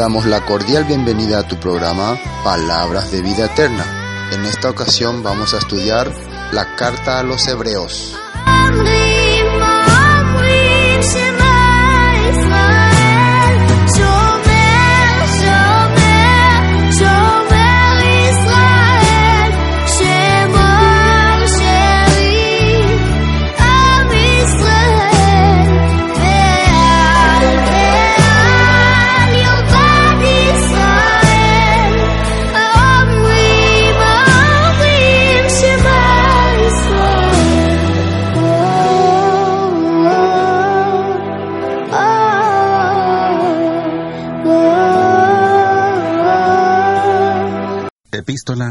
damos la cordial bienvenida a tu programa Palabras de Vida Eterna. En esta ocasión vamos a estudiar la carta a los Hebreos.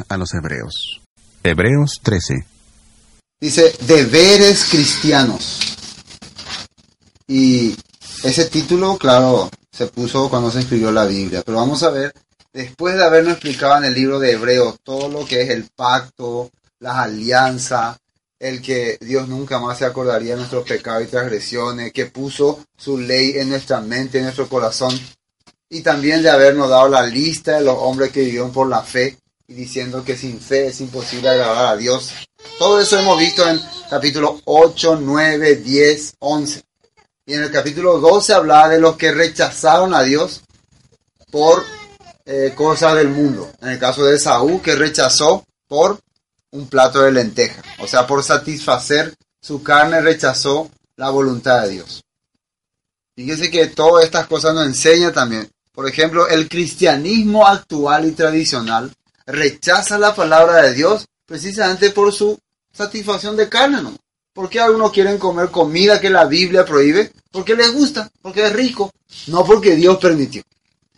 A los Hebreos. Hebreos 13. Dice, deberes cristianos. Y ese título, claro, se puso cuando se escribió la Biblia. Pero vamos a ver, después de habernos explicado en el libro de Hebreos todo lo que es el pacto, las alianzas, el que Dios nunca más se acordaría de nuestros pecados y transgresiones, que puso su ley en nuestra mente, en nuestro corazón, y también de habernos dado la lista de los hombres que vivieron por la fe y diciendo que sin fe es imposible agradar a Dios. Todo eso hemos visto en capítulo 8, 9, 10, 11. Y en el capítulo 12 hablaba de los que rechazaron a Dios por eh, cosas del mundo. En el caso de Saúl, que rechazó por un plato de lenteja. O sea, por satisfacer su carne rechazó la voluntad de Dios. Fíjese que todas estas cosas nos enseñan también. Por ejemplo, el cristianismo actual y tradicional rechaza la palabra de Dios precisamente por su satisfacción de carne, ¿no? ¿Por qué algunos quieren comer comida que la Biblia prohíbe? Porque les gusta, porque es rico, no porque Dios permitió.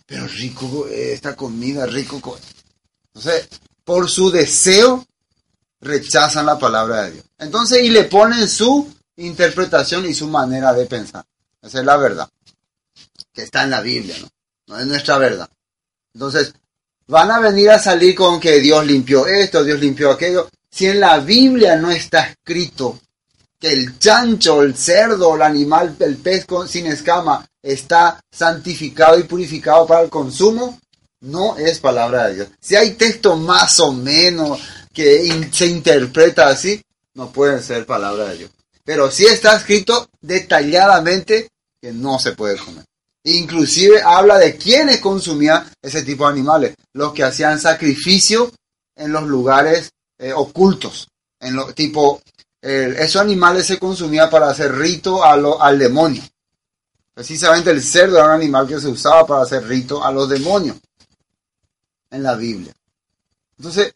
Pero rico eh, esta comida, rico. Entonces, por su deseo, rechazan la palabra de Dios. Entonces, y le ponen su interpretación y su manera de pensar. Esa es la verdad, que está en la Biblia, ¿no? No es nuestra verdad. Entonces, van a venir a salir con que Dios limpió esto, Dios limpió aquello. Si en la Biblia no está escrito que el chancho, el cerdo, el animal, el pez sin escama está santificado y purificado para el consumo, no es palabra de Dios. Si hay texto más o menos que se interpreta así, no puede ser palabra de Dios. Pero sí está escrito detalladamente que no se puede comer. Inclusive habla de quienes consumían ese tipo de animales, los que hacían sacrificio en los lugares eh, ocultos, en lo, tipo, esos animales se consumían para hacer rito a lo, al demonio. Precisamente el cerdo era un animal que se usaba para hacer rito a los demonios en la Biblia. Entonces,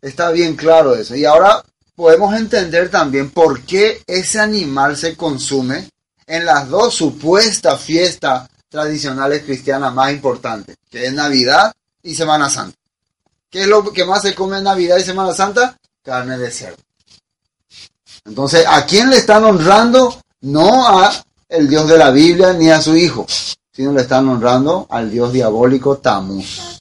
está bien claro eso. Y ahora podemos entender también por qué ese animal se consume en las dos supuestas fiestas tradicionales cristianas más importantes, que es Navidad y Semana Santa. ¿Qué es lo que más se come en Navidad y Semana Santa? Carne de cerdo. Entonces, ¿a quién le están honrando? No a el Dios de la Biblia ni a su hijo, sino le están honrando al Dios diabólico Tamuz.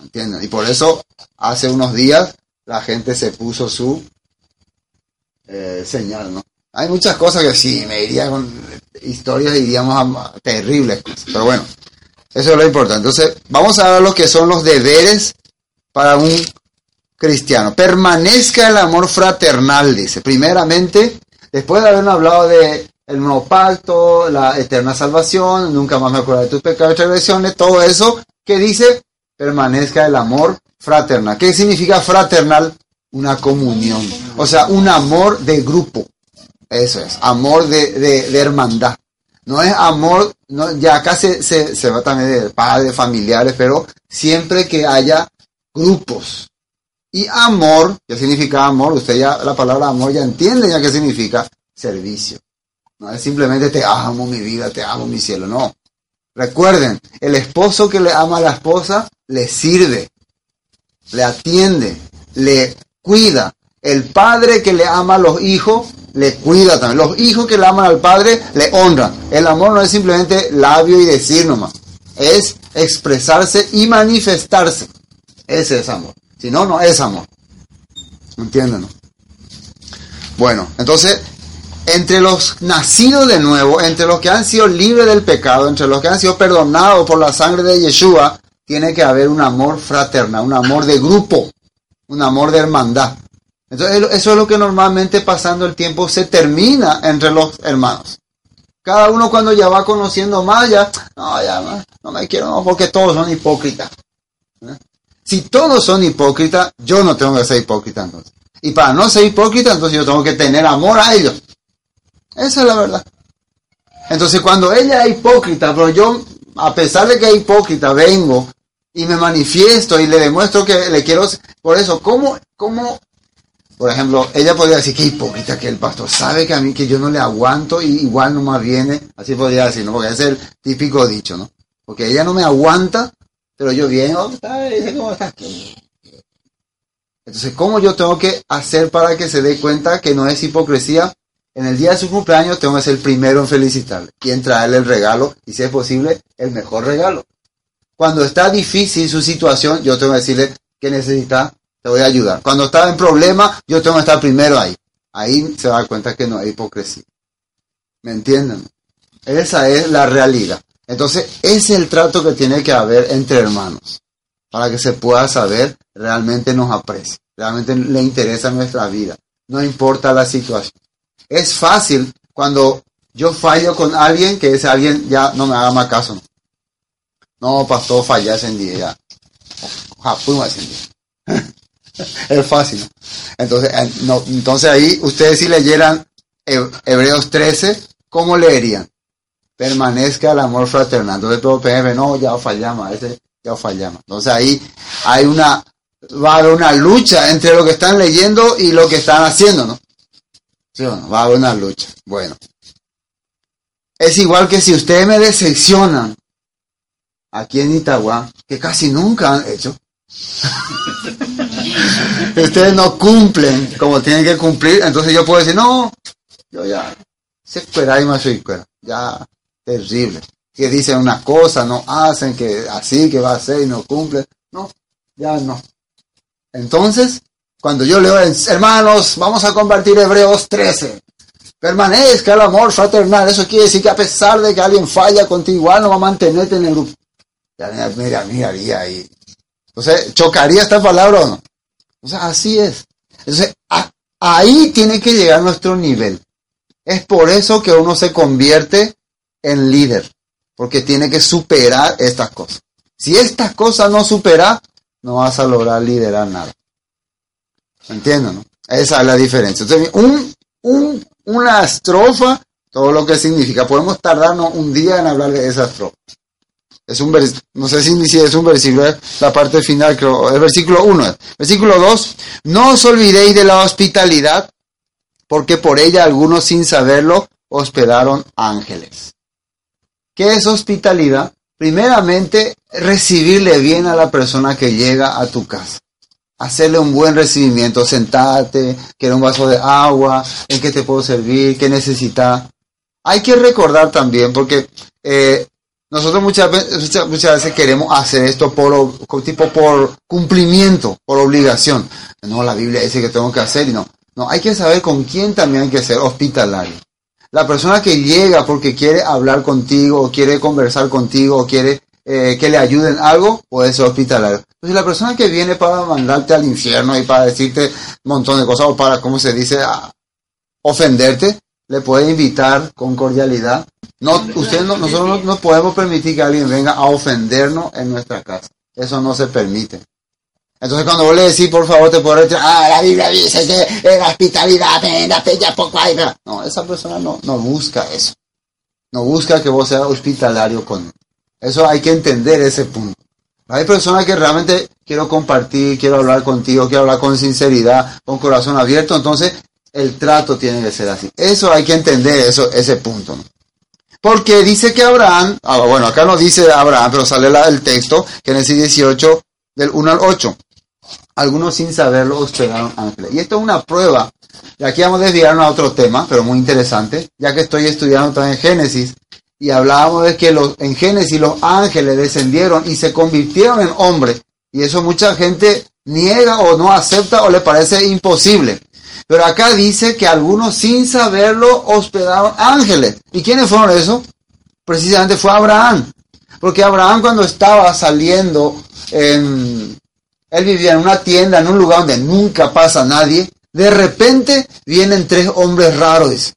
¿Entienden? Y por eso hace unos días la gente se puso su eh, señal, ¿no? Hay muchas cosas que sí, me iría con historias, diríamos, terribles. Pero bueno, eso es lo importante. Entonces, vamos a ver lo que son los deberes para un cristiano. Permanezca el amor fraternal, dice. Primeramente, después de habernos hablado de el nuevo pacto, la eterna salvación, nunca más me acuerdo de tus pecados y transgresiones, todo eso que dice, permanezca el amor fraternal. ¿Qué significa fraternal? Una comunión, o sea, un amor de grupo. Eso es, amor de, de, hermandad. No es amor, no, ya acá se, se, va también de padres, familiares, pero siempre que haya grupos. Y amor, ¿qué significa amor? Usted ya la palabra amor ya entiende ya qué significa servicio. No es simplemente te amo mi vida, te amo mi cielo, no. Recuerden, el esposo que le ama a la esposa le sirve, le atiende, le cuida. El padre que le ama a los hijos le cuida también. Los hijos que le aman al padre le honran. El amor no es simplemente labio y decir nomás. Es expresarse y manifestarse. Ese es amor. Si no, no es amor. ¿Entienden? Bueno, entonces, entre los nacidos de nuevo, entre los que han sido libres del pecado, entre los que han sido perdonados por la sangre de Yeshua, tiene que haber un amor fraternal, un amor de grupo, un amor de hermandad. Entonces, eso es lo que normalmente pasando el tiempo se termina entre los hermanos. Cada uno cuando ya va conociendo más, ya, no, ya no, me quiero, no, porque todos son hipócritas. ¿Eh? Si todos son hipócritas, yo no tengo que ser hipócrita entonces. Y para no ser hipócrita, entonces yo tengo que tener amor a ellos. Esa es la verdad. Entonces cuando ella es hipócrita, pero yo, a pesar de que es hipócrita, vengo y me manifiesto y le demuestro que le quiero... Por eso, ¿cómo, cómo por ejemplo, ella podría decir que hipócrita que el pastor sabe que a mí que yo no le aguanto y igual no más viene, así podría decir, ¿no? Porque es el típico dicho, ¿no? Porque ella no me aguanta, pero yo viene, ¿cómo estás? Entonces, ¿cómo yo tengo que hacer para que se dé cuenta que no es hipocresía? En el día de su cumpleaños tengo que ser el primero en felicitarle y en traerle el regalo y, si es posible, el mejor regalo. Cuando está difícil su situación, yo tengo que decirle que necesita voy a ayudar. Cuando estaba en problema, yo tengo que estar primero ahí. Ahí se da cuenta que no hay hipocresía. ¿Me entienden? Esa es la realidad. Entonces, ese es el trato que tiene que haber entre hermanos, para que se pueda saber realmente nos aprecia, realmente le interesa nuestra vida, no importa la situación. Es fácil cuando yo fallo con alguien que ese alguien ya no me haga más caso. No, pastor, fallas en día ya. es fácil. Entonces, eh, no, entonces ahí ustedes si leyeran Hebreos 13, ¿cómo leerían? Permanezca el amor fraternal. Entonces todo PM, no, ya fallamos, ese ya fallamos. Entonces ahí hay una, va a haber una lucha entre lo que están leyendo y lo que están haciendo, ¿no? ¿Sí o no? Va a haber una lucha. Bueno. Es igual que si ustedes me decepcionan aquí en Itagua, que casi nunca han hecho. ustedes no cumplen como tienen que cumplir, entonces yo puedo decir, no, yo ya, se y más ya, terrible. Que dicen una cosa, no hacen, que así, que va a ser y no cumplen. No, ya no. Entonces, cuando yo leo, hermanos, vamos a compartir Hebreos 13. Permanezca el amor fraternal. Eso quiere decir que a pesar de que alguien falla contigo, igual no va a mantenerte en el grupo. Ya, mira, mira, ahí. Entonces, ¿chocaría esta palabra o no? O sea, así es. Entonces, ahí tiene que llegar nuestro nivel. Es por eso que uno se convierte en líder, porque tiene que superar estas cosas. Si estas cosas no superas, no vas a lograr liderar nada. ¿Entienden? No? Esa es la diferencia. Entonces, un, un, una estrofa, todo lo que significa. Podemos tardarnos un día en hablar de esa estrofa. Es un no sé si es un versículo, la parte final, creo, el versículo 1. Versículo 2, no os olvidéis de la hospitalidad, porque por ella algunos sin saberlo hospedaron ángeles. ¿Qué es hospitalidad? Primeramente, recibirle bien a la persona que llega a tu casa. Hacerle un buen recibimiento, sentarte, quiero un vaso de agua, en qué te puedo servir, qué necesitas. Hay que recordar también, porque eh, nosotros muchas veces, muchas, veces queremos hacer esto por tipo por cumplimiento, por obligación. No, la Biblia dice que tengo que hacer y no. No, hay que saber con quién también hay que ser hospitalario. La persona que llega porque quiere hablar contigo, o quiere conversar contigo, o quiere eh, que le ayuden algo, puede ser hospitalario. Entonces la persona que viene para mandarte al infierno y para decirte un montón de cosas, o para, ¿cómo se dice?, ofenderte, le puede invitar con cordialidad. No, usted no, nosotros no, podemos permitir que alguien venga a ofendernos en nuestra casa. Eso no se permite. Entonces cuando vos le decís, por favor, te puedo decir, ah, la Biblia dice que la hospitalidad, venga, ya poco ahí. No, esa persona no, no busca eso. No busca que vos seas hospitalario con Eso hay que entender ese punto. Hay personas que realmente quiero compartir, quiero hablar contigo, quiero hablar con sinceridad, con corazón abierto, entonces el trato tiene que ser así. Eso hay que entender, eso, ese punto. Porque dice que Abraham, ah, bueno, acá no dice Abraham, pero sale la, el texto, Génesis 18, del 1 al 8. Algunos sin saberlo hospedaron ángeles. Y esto es una prueba. Y aquí vamos a desviarnos a otro tema, pero muy interesante, ya que estoy estudiando también Génesis. Y hablábamos de que los, en Génesis los ángeles descendieron y se convirtieron en hombres. Y eso mucha gente niega o no acepta o le parece imposible. Pero acá dice que algunos sin saberlo hospedaron ángeles. ¿Y quiénes fueron esos? Precisamente fue Abraham. Porque Abraham cuando estaba saliendo, en, él vivía en una tienda, en un lugar donde nunca pasa nadie. De repente vienen tres hombres raros.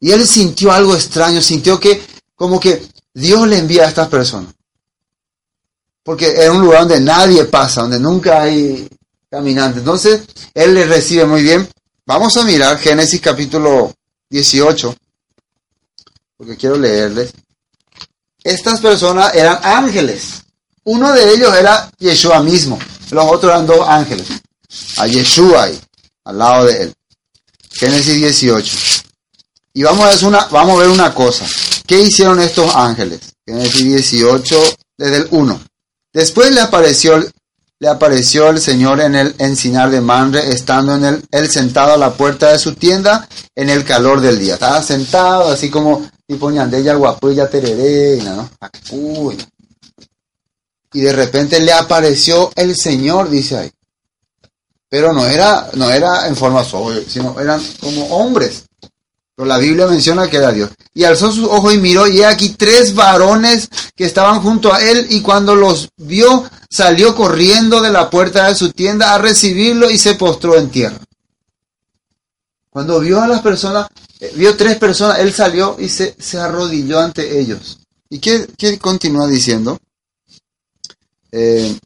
Y él sintió algo extraño, sintió que como que Dios le envía a estas personas. Porque es un lugar donde nadie pasa, donde nunca hay caminantes. Entonces, él le recibe muy bien. Vamos a mirar Génesis capítulo 18, porque quiero leerles. Estas personas eran ángeles. Uno de ellos era Yeshua mismo. Los otros eran dos ángeles. A Yeshua ahí, al lado de él. Génesis 18. Y vamos a ver una, vamos a ver una cosa. ¿Qué hicieron estos ángeles? Génesis 18, desde el 1. Después le apareció, le apareció el Señor en el encinar de Manre, estando en el, él sentado a la puerta de su tienda en el calor del día. Estaba sentado así como tipo ñandella guapuya tereré, ¿no? Y de repente le apareció el Señor, dice ahí. Pero no era, no era en forma sobre, sino eran como hombres. Pero la Biblia menciona que era Dios. Y alzó sus ojos y miró, y he aquí tres varones que estaban junto a él, y cuando los vio, salió corriendo de la puerta de su tienda a recibirlo y se postró en tierra. Cuando vio a las personas, eh, vio tres personas, él salió y se, arrodilló ante ellos. ¿Y qué, qué continúa diciendo? Eh,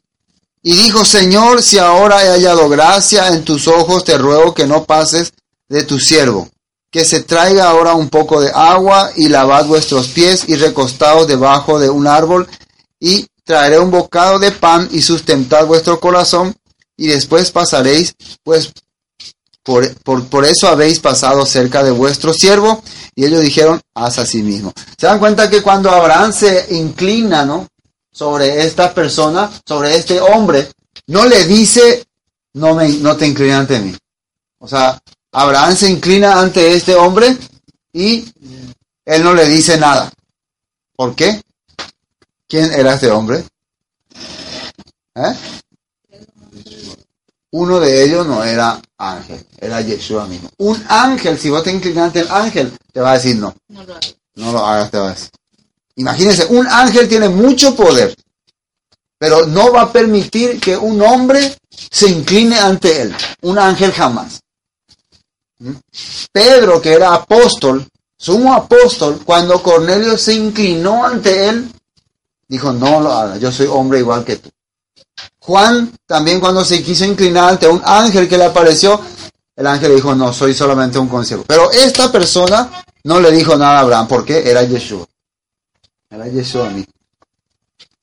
y dijo, Señor, si ahora he hallado gracia en tus ojos, te ruego que no pases de tu siervo que se traiga ahora un poco de agua y lavad vuestros pies y recostaos debajo de un árbol y traeré un bocado de pan y sustentad vuestro corazón y después pasaréis, pues por, por, eso habéis pasado cerca de vuestro siervo. Y ellos dijeron, haz así mismo. Se dan cuenta que cuando Abraham se inclina, ¿no? Sobre esta persona, sobre este hombre, no le dice, no, me, no te inclinas ante mí. O sea, Abraham se inclina ante este hombre y él no le dice nada. ¿Por qué? ¿Quién era este hombre? ¿Eh? Uno de ellos no era ángel, era Yeshua mismo. Un ángel, si vos te inclinas ante el ángel, te va a decir no. No lo hagas. No lo hagas, te va a decir. Imagínense, un ángel tiene mucho poder, pero no va a permitir que un hombre se incline ante él. Un ángel jamás. Pedro, que era apóstol, sumo apóstol, cuando Cornelio se inclinó ante él, dijo, no lo yo soy hombre igual que tú. Juan también cuando se quiso inclinar ante un ángel que le apareció, el ángel dijo, no, soy solamente un consiervo. Pero esta persona no le dijo nada a Abraham, porque era Yeshua. Era Yeshua a mí.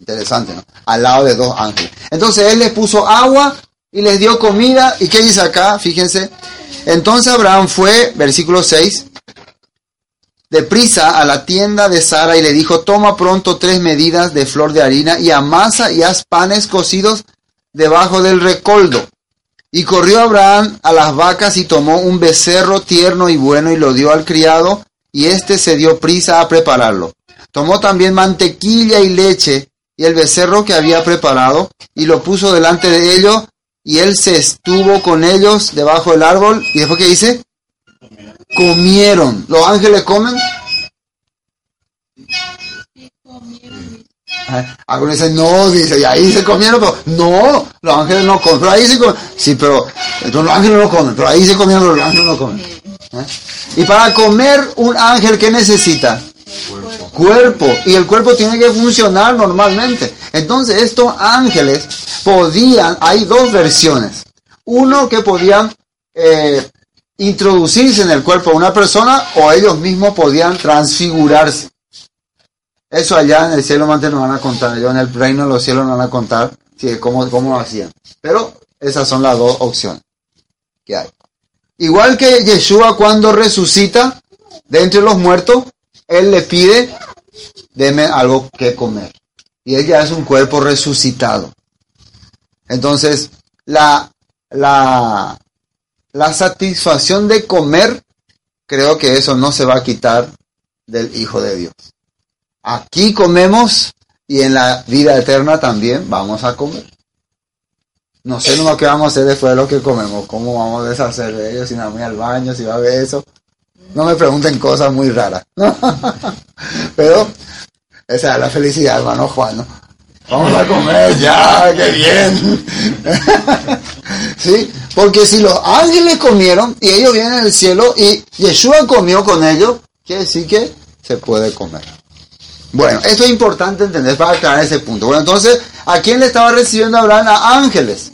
Interesante, ¿no? Al lado de dos ángeles. Entonces él les puso agua y les dio comida. ¿Y qué dice acá? Fíjense, entonces Abraham fue, versículo 6, deprisa a la tienda de Sara y le dijo, toma pronto tres medidas de flor de harina y amasa y haz panes cocidos debajo del recoldo. Y corrió Abraham a las vacas y tomó un becerro tierno y bueno y lo dio al criado y éste se dio prisa a prepararlo. Tomó también mantequilla y leche y el becerro que había preparado y lo puso delante de ellos y él se estuvo con ellos debajo del árbol. ¿Y después qué dice? Comieron. ¿Los ángeles comen? Algunos dicen, no, dice, y ahí se comieron, pero no, los ángeles no comen, pero ahí se comen. Sí, pero entonces los ángeles no comen, pero ahí se comieron, los ángeles no comen. ¿Eh? Y para comer un ángel, ¿qué necesita? cuerpo y el cuerpo tiene que funcionar normalmente. Entonces estos ángeles podían, hay dos versiones. Uno que podían eh, introducirse en el cuerpo de una persona o ellos mismos podían transfigurarse. Eso allá en el cielo nos van a contar, yo en el reino de los cielos nos van a contar cómo, cómo lo hacían. Pero esas son las dos opciones que hay. Igual que Yeshua cuando resucita de entre los muertos, él le pide deme algo que comer. Y ella es un cuerpo resucitado. Entonces, la, la, la satisfacción de comer, creo que eso no se va a quitar del Hijo de Dios. Aquí comemos y en la vida eterna también vamos a comer. No sé lo que vamos a hacer después de lo que comemos, cómo vamos a deshacer de ellos, si nos vamos al baño, si va a haber eso. No me pregunten cosas muy raras. Pero esa es la felicidad, hermano Juan. ¿no? Vamos a comer ya, qué bien. ¿Sí? Porque si los ángeles comieron y ellos vienen del cielo y Yeshua comió con ellos, quiere decir que se puede comer. Bueno, esto es importante entender para aclarar ese punto. Bueno, entonces, ¿a quién le estaba recibiendo Abraham? A ángeles.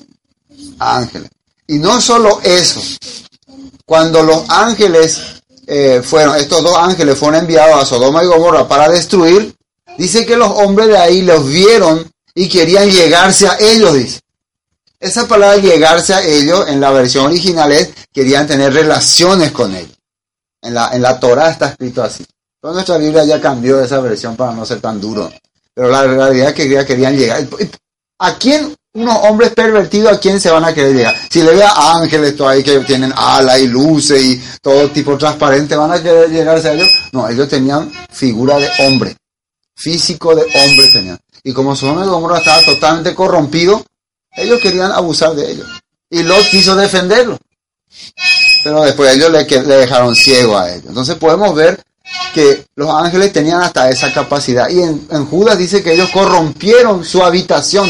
ángeles. Y no solo eso. Cuando los ángeles eh, fueron, estos dos ángeles fueron enviados a Sodoma y Gomorra para destruir, dice que los hombres de ahí los vieron y querían llegarse a ellos, dice. Esa palabra llegarse a ellos en la versión original es querían tener relaciones con ellos. En la, en la Torah está escrito así. Pero nuestra Biblia ya cambió esa versión para no ser tan duro. Pero la realidad es que querían llegar. ¿A quién, unos hombres pervertidos, a quién se van a querer llegar? Si le ve a ángeles todo ahí que tienen ala y luces y todo tipo transparente, ¿van a querer llegarse a ellos? No, ellos tenían figura de hombre. Físico de hombre tenían. Y como su hombre de Gomorra estaba totalmente corrompido, ellos querían abusar de ellos. Y Lot quiso defenderlo. Pero después ellos le, le dejaron ciego a ellos. Entonces podemos ver que los ángeles tenían hasta esa capacidad. Y en, Judas dice que ellos corrompieron su habitación.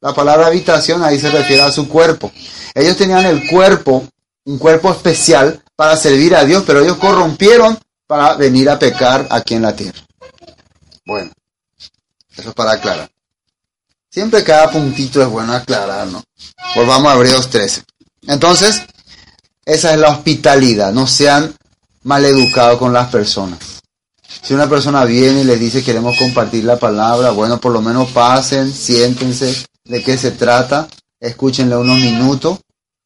La palabra habitación ahí se refiere a su cuerpo. Ellos tenían el cuerpo, un cuerpo especial para servir a Dios, pero ellos corrompieron para venir a pecar aquí en la tierra. Bueno, eso es para aclarar. Siempre cada puntito es bueno aclarar, ¿no? Volvamos a Hebreos 13. Entonces, esa es la hospitalidad. No sean maleducados con las personas. Si una persona viene y les dice queremos compartir la palabra, bueno, por lo menos pasen, siéntense de qué se trata, escúchenle unos minutos.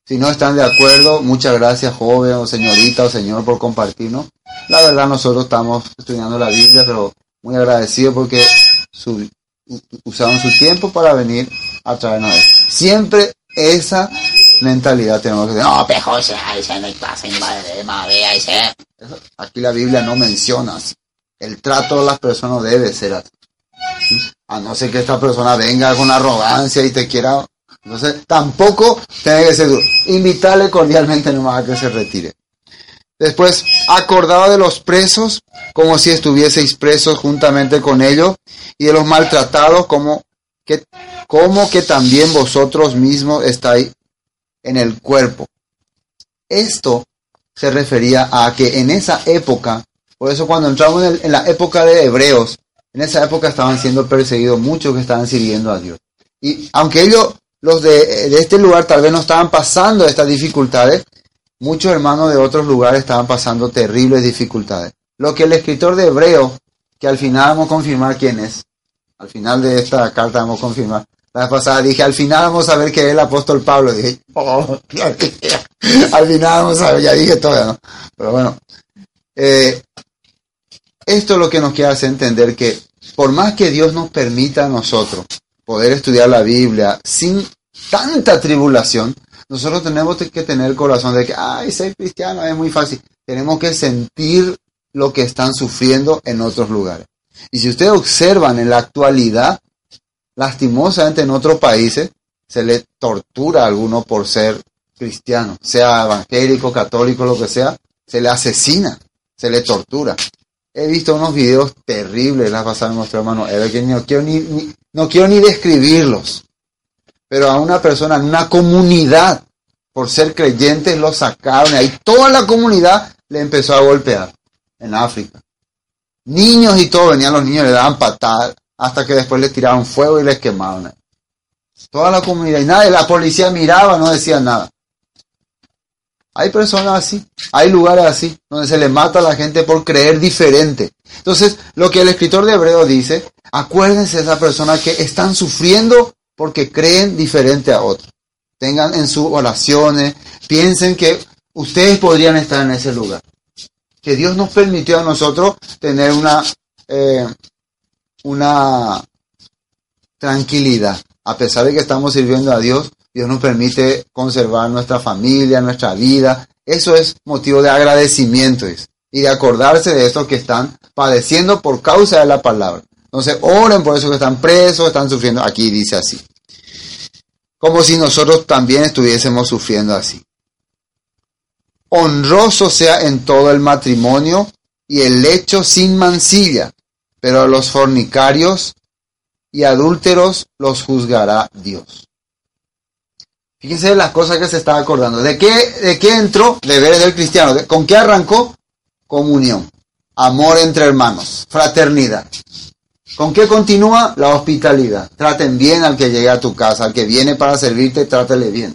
Si no están de acuerdo, muchas gracias joven o señorita o señor por compartirnos. La verdad nosotros estamos estudiando la Biblia, pero muy agradecido porque su, usaron su tiempo para venir a traernos esto. Siempre esa mentalidad tenemos que decir, no, pejo, aquí la Biblia no menciona así. El trato de las personas debe ser así. A no ser que esta persona venga con arrogancia y te quiera... Entonces, tampoco tiene que ser duro. Invitarle cordialmente nomás a que se retire. Después, acordado de los presos, como si estuvieseis presos juntamente con ellos, y de los maltratados, como que, como que también vosotros mismos estáis en el cuerpo. Esto se refería a que en esa época, por eso cuando entramos en, la época de Hebreos, en esa época estaban siendo perseguidos muchos que estaban sirviendo a Dios. Y aunque ellos, los de este lugar, tal vez no estaban pasando estas dificultades, muchos hermanos de otros lugares estaban pasando terribles dificultades. Lo que el escritor de Hebreo, que al final vamos a confirmar quién es, al final de esta carta vamos a confirmar. La vez pasada dije, al final vamos a ver que es el apóstol Pablo. Dije, oh, al final vamos a ver, ya dije todo, ¿no? Pero bueno, eh, esto es lo que nos quiere hacer entender que por más que Dios nos permita a nosotros poder estudiar la Biblia sin tanta tribulación, nosotros tenemos que tener corazón de que, ay, ser cristiano es muy fácil. Tenemos que sentir lo que están sufriendo en otros lugares. Y si ustedes observan en la actualidad, lastimosamente en otros países, se le tortura a alguno por ser cristiano, sea evangélico, católico, lo que sea, se le asesina, se le tortura. He visto unos videos terribles la pasada de nuestro hermano que no quiero ni, no quiero ni describirlos pero a una persona en una comunidad, por ser creyentes, lo sacaron y ahí toda la comunidad le empezó a golpear en África. Niños y todo, venían los niños, le daban patadas, hasta que después le tiraron fuego y les quemaron. Toda la comunidad, y nadie, la policía miraba, no decía nada. Hay personas así, hay lugares así, donde se le mata a la gente por creer diferente. Entonces, lo que el escritor de Hebreo dice, acuérdense de esa persona que están sufriendo porque creen diferente a otros. Tengan en sus oraciones, piensen que ustedes podrían estar en ese lugar. Que Dios nos permitió a nosotros tener una, eh, una tranquilidad. A pesar de que estamos sirviendo a Dios, Dios nos permite conservar nuestra familia, nuestra vida. Eso es motivo de agradecimiento y de acordarse de estos que están padeciendo por causa de la palabra. Entonces, oren por eso que están presos, están sufriendo. Aquí dice así. como si nosotros también estuviésemos sufriendo así. Honroso sea en todo el matrimonio y el lecho sin mancilla, pero a los fornicarios y adúlteros los juzgará Dios. Fíjense las cosas que se está acordando. ¿De qué, de qué entró? Deberes del cristiano. ¿Con qué arrancó? Comunión, amor entre hermanos, fraternidad. ¿Con qué continúa? La hospitalidad. Traten bien al que llegue a tu casa, al que viene para servirte, trátele bien.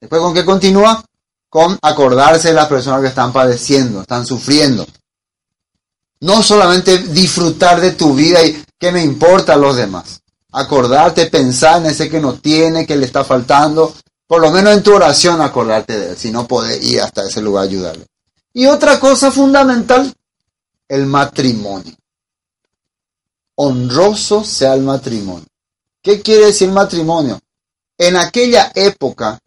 Después, ¿con qué continúa? Con acordarse de las personas que están padeciendo, están sufriendo. No solamente disfrutar de tu vida y qué me importa a los demás. Acordarte, pensar en ese que no tiene, que le está faltando. Por lo menos en tu oración acordarte de él, si no puedes ir hasta ese lugar a ayudarle. Y otra cosa fundamental, el matrimonio honroso sea el matrimonio. ¿Qué quiere decir matrimonio? En aquella época,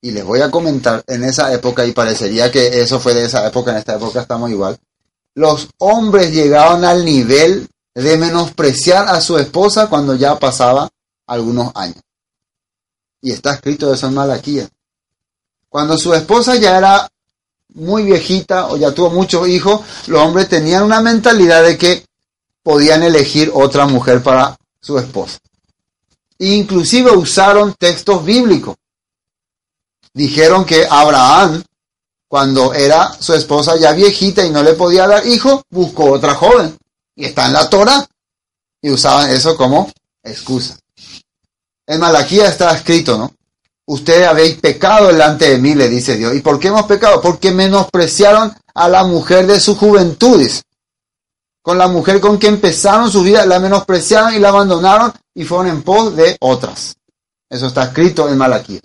y les voy a comentar, en esa época, y parecería que eso fue de esa época, en esta época estamos igual, los hombres llegaban al nivel de menospreciar a su esposa cuando ya pasaba algunos años. Y está escrito eso en Malaquía. Cuando su esposa ya era muy viejita o ya tuvo muchos hijos, los hombres tenían una mentalidad de que podían elegir otra mujer para su esposa. Inclusive usaron textos bíblicos. Dijeron que Abraham, cuando era su esposa ya viejita y no le podía dar hijo, buscó otra joven. Y está en la Torah. Y usaban eso como excusa. En Malaquía está escrito, ¿no? Ustedes habéis pecado delante de mí, le dice Dios. ¿Y por qué hemos pecado? Porque menospreciaron a la mujer de sus juventudes con la mujer con que empezaron su vida, la menospreciaron y la abandonaron y fueron en pos de otras. Eso está escrito en Malaquía.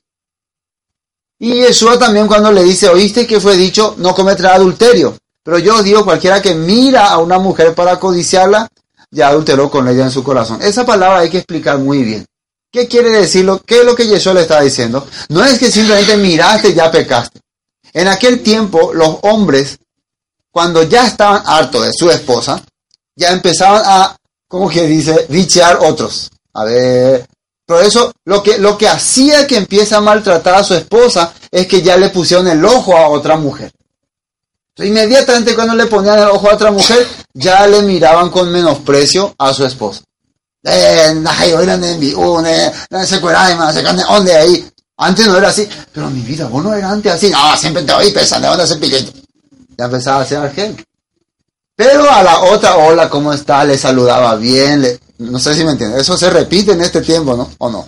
Y Yeshua también cuando le dice, oíste que fue dicho, no cometerá adulterio. Pero yo os digo, cualquiera que mira a una mujer para codiciarla, ya adulteró con ella en su corazón. Esa palabra hay que explicar muy bien. ¿Qué quiere decirlo? ¿Qué es lo que Yeshua le está diciendo? No es que simplemente miraste y ya pecaste. En aquel tiempo los hombres cuando ya estaban hartos de su esposa, ya empezaban a, como que dice, bichear otros. A ver, por eso lo que, lo que hacía que empiece a maltratar a su esposa es que ya le pusieron el ojo a otra mujer. inmediatamente cuando le ponían el ojo a otra mujer, ya le miraban con menosprecio a su esposa. Antes no era así, pero mi vida, vos no eras antes así. No, siempre te oí pensando, ¿dónde hacer piquete? Ya empezaba a ser argel. Pero a la otra, hola, ¿cómo está? Le saludaba bien, no sé si me entienden. Eso se repite en este tiempo, ¿no? ¿O no?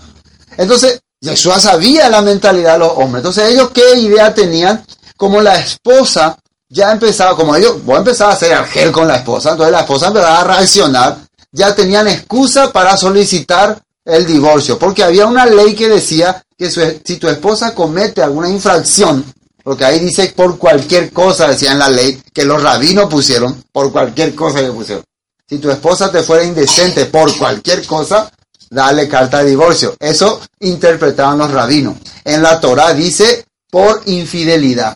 Entonces, Yeshua sabía la mentalidad de los hombres. Entonces, ellos qué idea tenían? Como la esposa ya empezaba, como ellos, vos empezabas a hacer argel con la esposa, entonces la esposa empezaba a reaccionar, ya tenían excusa para solicitar el divorcio, porque había una ley que decía que si tu esposa comete alguna infracción, porque ahí dice por cualquier cosa, decía en la ley, que los rabinos pusieron, por cualquier cosa que pusieron. Si tu esposa te fuera indecente por cualquier cosa, dale carta de divorcio. Eso interpretaban los rabinos. En la Torah dice por infidelidad.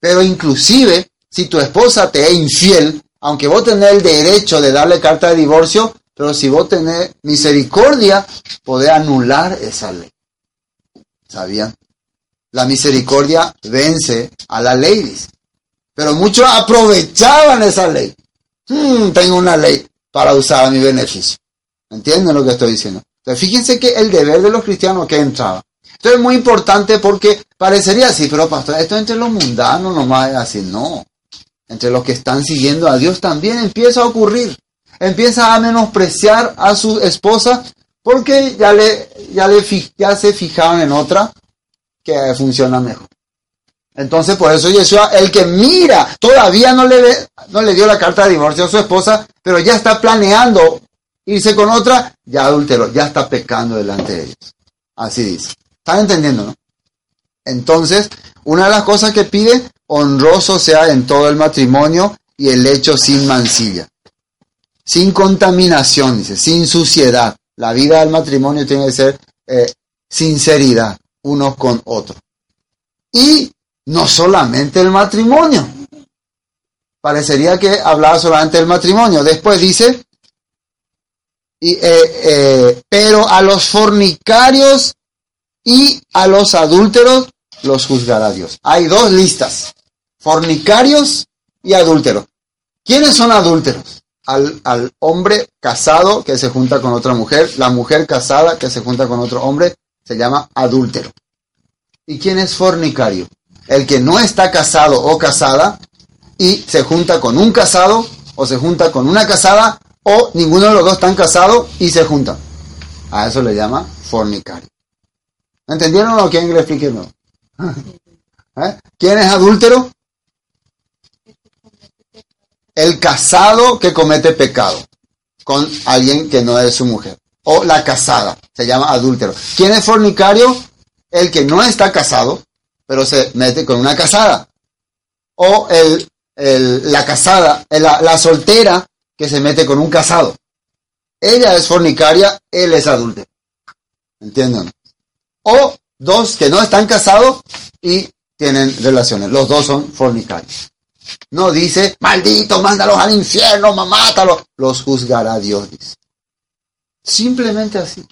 Pero inclusive, si tu esposa te es infiel, aunque vos tenés el derecho de darle carta de divorcio, pero si vos tenés misericordia, podés anular esa ley. ¿Sabían? La misericordia vence a la ley, Pero muchos aprovechaban esa ley. Hmm, tengo una ley para usar a mi beneficio. ¿Entienden lo que estoy diciendo? Entonces, fíjense que el deber de los cristianos que entraba. Esto es muy importante porque parecería así, pero pastor, esto entre los mundanos nomás es así. No. Entre los que están siguiendo a Dios también empieza a ocurrir. Empieza a menospreciar a su esposa porque ya, le, ya, ya se fijaron en otra que funciona mejor. Entonces, por eso Yeshua, el que mira, todavía no le, no le dio la carta de divorcio a su esposa, pero ya está planeando irse con otra, ya adulteró, ya está pecando delante de ellos. Así dice. ¿Están entendiendo, no? Entonces, una de las cosas que pide, honroso sea en todo el matrimonio y el hecho sin mancilla. Sin contaminación, dice, sin suciedad. La vida del matrimonio tiene que ser eh, sinceridad unos con otros. Y no solamente el matrimonio. Parecería que hablaba solamente del matrimonio. Después dice, Y, eh, eh, pero a los fornicarios y a los adúlteros los juzgará Dios. Hay dos listas, fornicarios y adúlteros. ¿Quiénes son adúlteros? Al, al, hombre casado que se junta con otra mujer, la mujer casada que se junta con otro hombre, se llama adúltero. ¿Y quién es fornicario? El que no está casado o casada y se junta con un casado o se junta con una casada o ninguno de los dos están casados y se juntan. A eso le llama fornicario. ¿Entendieron o quieren que le explique? ¿Eh? ¿Quién es adúltero? El casado que comete pecado con alguien que no es su mujer. O la casada, se llama adúltero. ¿Quién es fornicario? El que no está casado, pero se mete con una casada. O el, el la casada, la, la soltera que se mete con un casado. Ella es fornicaria, él es adúltero. ¿Entienden? O dos que no están casados y tienen relaciones. Los dos son fornicarios. No dice, maldito, mándalos al infierno, mátalos. Los juzgará Dios, dice. Simplemente así.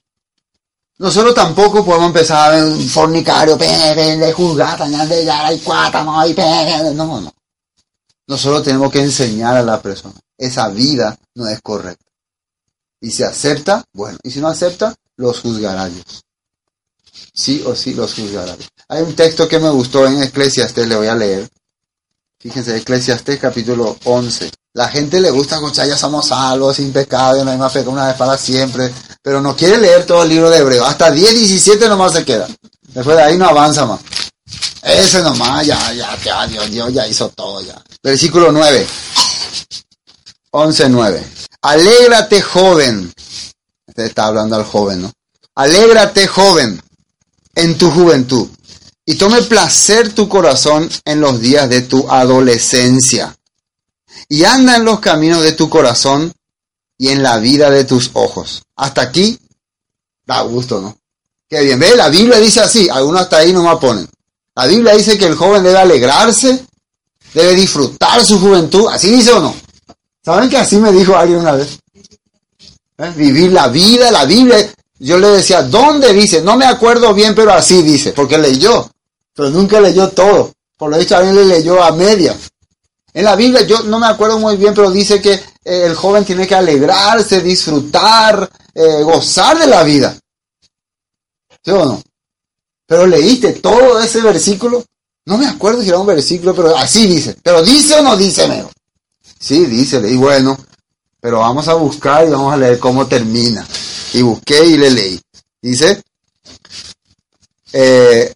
Nosotros tampoco podemos empezar a fornicario, de juzgar, de ya, no, no, no. Nosotros tenemos que enseñar a la persona. Esa vida no es correcta. Y si acepta, bueno. Y si no acepta, los juzgará Dios. Sí o sí los juzgará Dios. Hay un texto que me gustó en Eclesiastes, le voy a leer. Fíjense, Eclesiastes capítulo 11. La gente le gusta escuchar, ya somos salvos, sin pecado, no hay más pecado, una vez para siempre. Pero no quiere leer todo el libro de Hebreo. Hasta 10, 17 nomás se queda. Después de ahí no avanza más. Ese nomás, ya, ya, ya, Dios, Dios ya hizo todo ya. Versículo 9. 11, 9. Alégrate, joven. Este está hablando al joven, ¿no? Alégrate, joven, en tu juventud y tome placer tu corazón en los días de tu adolescencia. Y anda en los caminos de tu corazón y en la vida de tus ojos. Hasta aquí da gusto, ¿no? Qué bien. Ve, la Biblia dice así, algunos hasta ahí no me ponen. La Biblia dice que el joven debe alegrarse, debe disfrutar su juventud. ¿Así dice o no? ¿Saben que así me dijo alguien una vez? ¿Eh? Vivir la vida, la Biblia. Yo le decía, ¿dónde dice? No me acuerdo bien, pero así dice, porque leyó pero nunca leyó todo. Por lo dicho, alguien le leyó a media. En la Biblia, yo no me acuerdo muy bien, pero dice que eh, el joven tiene que alegrarse, disfrutar, eh, gozar de la vida. ¿Sí o no? Pero leíste todo ese versículo. No me acuerdo si era un versículo, pero así dice. Pero dice o no dice, mejor. Sí, dice, y bueno, pero vamos a buscar y vamos a leer cómo termina. Y busqué y le leí. Dice, eh,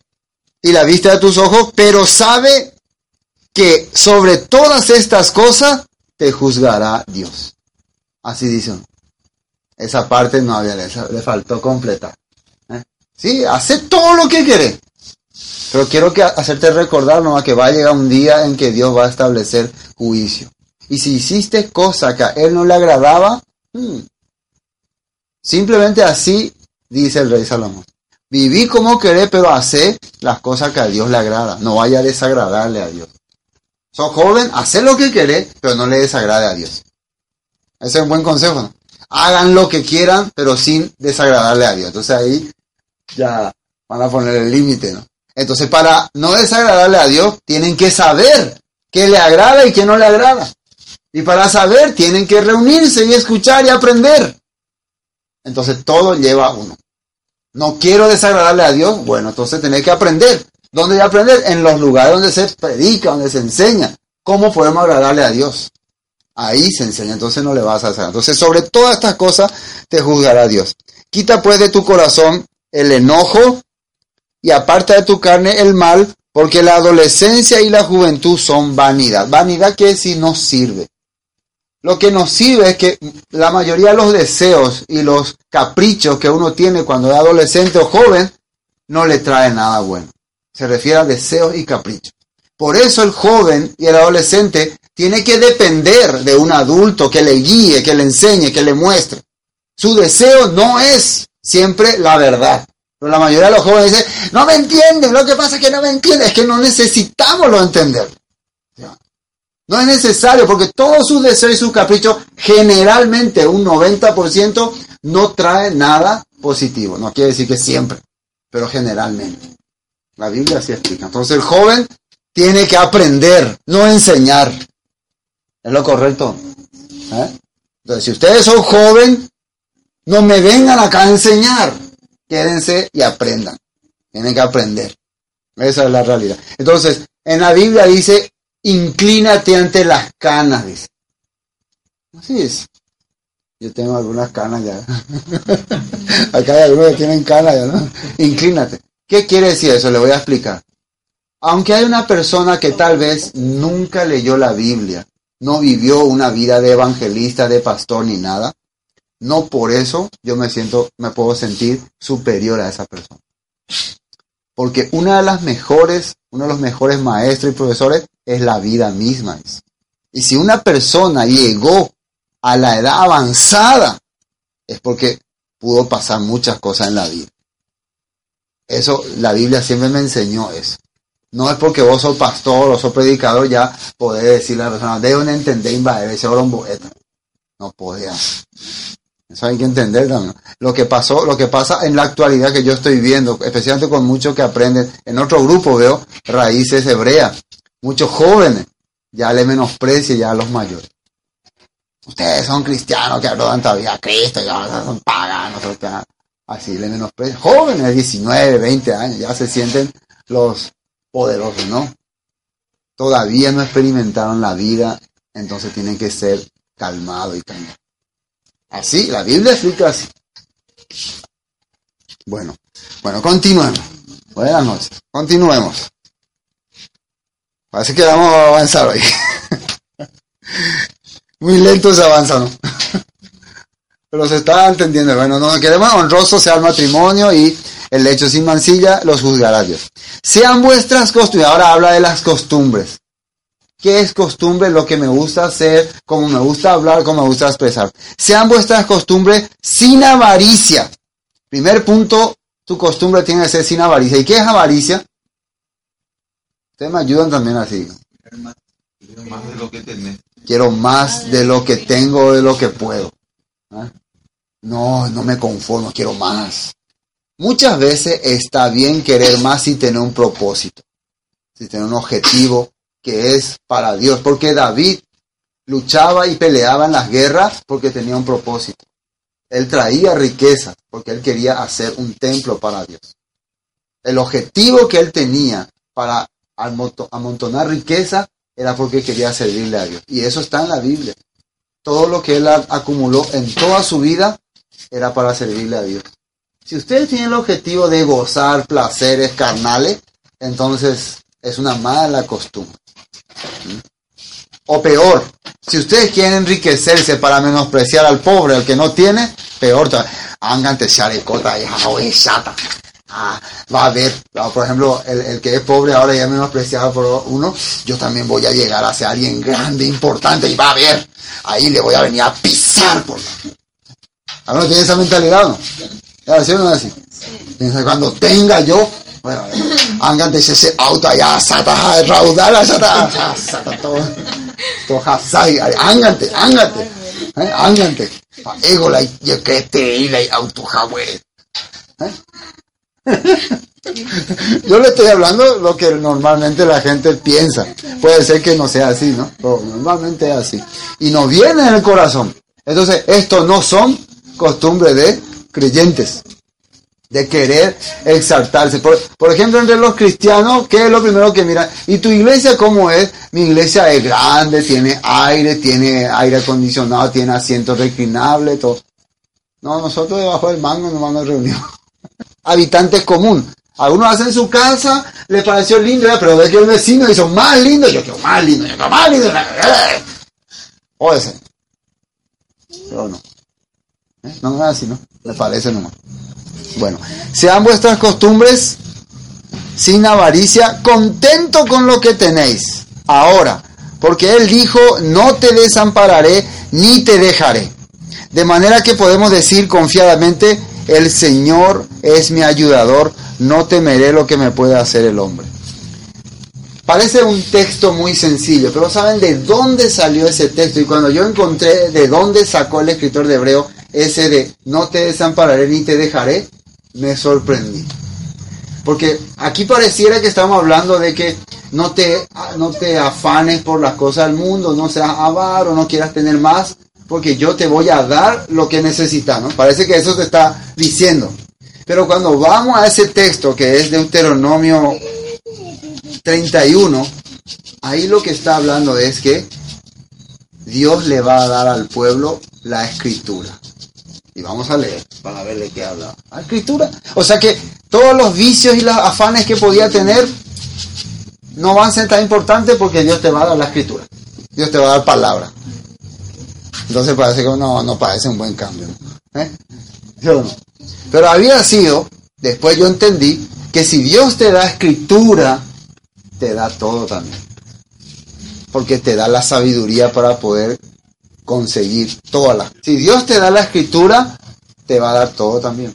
y la vista de tus ojos, pero sabe que sobre todas estas cosas te juzgará Dios. Así dice. Esa parte no había, le, le faltó completar. ¿eh? Sí, hace todo lo que quiere. Pero quiero que hacerte recordar nomás que va a llegar un día en que Dios va a establecer juicio. Y si hiciste cosa que a Él no le agradaba, hmm, simplemente así dice el rey Salomón. Viví como querés, pero hace las cosas que a Dios le agrada. No vaya a desagradarle a Dios. Sos joven, hace lo que querés, pero no le desagrade a Dios. Ese es un buen consejo. ¿no? Hagan lo que quieran, pero sin desagradarle a Dios. Entonces ahí ya van a poner el límite, ¿no? Entonces para no desagradarle a Dios, tienen que saber qué le agrada y qué no le agrada. Y para saber, tienen que reunirse y escuchar y aprender. Entonces todo lleva a uno. No quiero desagradarle a Dios. Bueno, entonces tenés que aprender. ¿Dónde aprender? En los lugares donde se predica, donde se enseña. ¿Cómo podemos agradarle a Dios? Ahí se enseña, entonces no le vas a hacer. Entonces, sobre todas estas cosas te juzgará Dios. Quita pues de tu corazón el enojo y aparta de tu carne el mal, porque la adolescencia y la juventud son vanidad. Vanidad que si no sirve. Lo que nos sirve es que la mayoría de los deseos y los caprichos que uno tiene cuando es adolescente o joven no le trae nada bueno. Se refiere a deseos y caprichos. Por eso el joven y el adolescente tiene que depender de un adulto que le guíe, que le enseñe, que le muestre. Su deseo no es siempre la verdad. Pero la mayoría de los jóvenes dicen, no me entienden, lo que pasa es que no me entienden, es que no necesitamos lo entender. No es necesario porque todos sus deseos y sus caprichos, generalmente un 90%, no trae nada positivo. No quiere decir que siempre, pero generalmente. La Biblia así explica. Entonces el joven tiene que aprender, no enseñar. ¿Es lo correcto? ¿Eh? Entonces, si ustedes son joven, no me vengan acá a enseñar. Quédense y aprendan. Tienen que aprender. Esa es la realidad. Entonces, en la Biblia dice, inclínate ante las canas, dice. Así es. Yo tengo algunas canas ya. Acá hay algunos que tienen canas ya, ¿no? Inclínate. ¿Qué quiere decir eso? Le voy a explicar. Aunque hay una persona que tal vez nunca leyó la Biblia, no vivió una vida de evangelista, de pastor ni nada, no por eso yo me siento, me puedo sentir superior a esa persona. Porque una de las mejores, uno de los mejores maestros y profesores es la vida misma. Y si una persona llegó a la edad avanzada, es porque pudo pasar muchas cosas en la vida. Eso, la Biblia siempre me enseñó eso. No es porque vos sos pastor o sos predicador ya podés decirle a la persona, deben entender invadir ese. No podías. Eso hay que entender también. Lo que pasó, lo que pasa en la actualidad que yo estoy viendo, especialmente con muchos que aprenden, en otro grupo veo raíces hebreas, muchos jóvenes, ya le menosprecia ya a los mayores. Ustedes son cristianos que adoran todavía a Cristo, ya son paganos, así le menosprecian. Jóvenes de 19, 20 años, ya se sienten los poderosos, ¿no? Todavía no experimentaron la vida, entonces tienen que ser calmados y calmados. Así, la Biblia explica así. Bueno, bueno, continuemos. Buenas noches. Continuemos. Parece que vamos a avanzar hoy. Muy lento se avanza, ¿no? Pero se está entendiendo. Bueno, no queremos honroso sea el matrimonio y el hecho sin mancilla los juzgará Dios. Sean vuestras costumbres. Ahora habla de las costumbres. ¿Qué es costumbre? Lo que me gusta hacer, como me gusta hablar, como me gusta expresar. Sean vuestras costumbres sin avaricia. Primer punto, tu costumbre tiene que ser sin avaricia. ¿Y qué es avaricia? Ustedes me ayudan también así. Más de lo que tenés. Quiero más de lo que tengo, de lo que puedo. ¿Ah? No, no me conformo, quiero más. Muchas veces está bien querer más y tener un propósito, si tener un objetivo, que es para Dios, porque David luchaba y peleaba en las guerras porque tenía un propósito. Él traía riqueza porque él quería hacer un templo para Dios. El objetivo que él tenía para amontonar riqueza era porque quería servirle a Dios. Y eso está en la Biblia. Todo lo que él acumuló en toda su vida era para servirle a Dios. Si ustedes tienen el objetivo de gozar placeres carnales, entonces es una mala costumbre. O peor, si ustedes quieren enriquecerse para menospreciar al pobre, al que no tiene, peor charecota y chata. Ah, va a ver, por ejemplo, el, que es pobre ahora ya menospreciado por uno, yo también voy a llegar a ser alguien grande, importante, y va a ver, ahí le voy a venir a pisar por ¿Alguno tiene esa mentalidad no? Cuando tenga yo, bueno, de ese auto allá, sata, raudal, sata, sata, todo, todo hasai, ángate, ángate, ¿eh? ángate, ego la yo que te y la auto ¿eh? Yo le estoy hablando lo que normalmente la gente piensa. Puede ser que no sea así, ¿no? Pero normalmente es así. Y no viene en el corazón. Entonces, estos no son costumbres de creyentes de querer exaltarse. Por, ejemplo, entre los cristianos, ¿qué es lo primero que miran? ¿Y tu iglesia cómo es? Mi iglesia es grande, tiene aire, tiene aire acondicionado, tiene asientos reclinables, todo. No, nosotros debajo del mango nos vamos a reunir. Habitantes común. Algunos hacen su casa, le pareció lindo, pero ve que el vecino hizo más lindo, yo quiero más lindo, yo quiero más lindo. O ese. Pero no. ¿Eh? No, no es así, ¿no? Me parece nomás. Bueno, sean vuestras costumbres sin avaricia, contento con lo que tenéis ahora, porque Él dijo, no te desampararé ni te dejaré. De manera que podemos decir confiadamente, el Señor es mi ayudador, no temeré lo que me pueda hacer el hombre. Parece un texto muy sencillo, pero ¿saben de dónde salió ese texto? Y cuando yo encontré de dónde sacó el escritor de Hebreo ese de no te desampararé ni te dejaré, me sorprendí. Porque aquí pareciera que estamos hablando de que no te, no te afanes por las cosas del mundo, no seas avaro, no quieras tener más, porque yo te voy a dar lo que necesitas, ¿no? Parece que eso te está diciendo. Pero cuando vamos a ese texto que es de Deuteronomio 31, ahí lo que está hablando es que Dios le va a dar al pueblo la escritura. Y vamos a leer para ver de qué habla. La escritura. O sea que todos los vicios y los afanes que podía tener no van a ser tan importantes porque Dios te va a dar la escritura. Dios te va a dar palabra. Entonces parece que no, no parece un buen cambio. ¿Eh? Pero había sido, después yo entendí, que si Dios te da escritura, te da todo también. Porque te da la sabiduría para poder conseguir todas las. Si Dios te da la escritura, te va a dar todo también.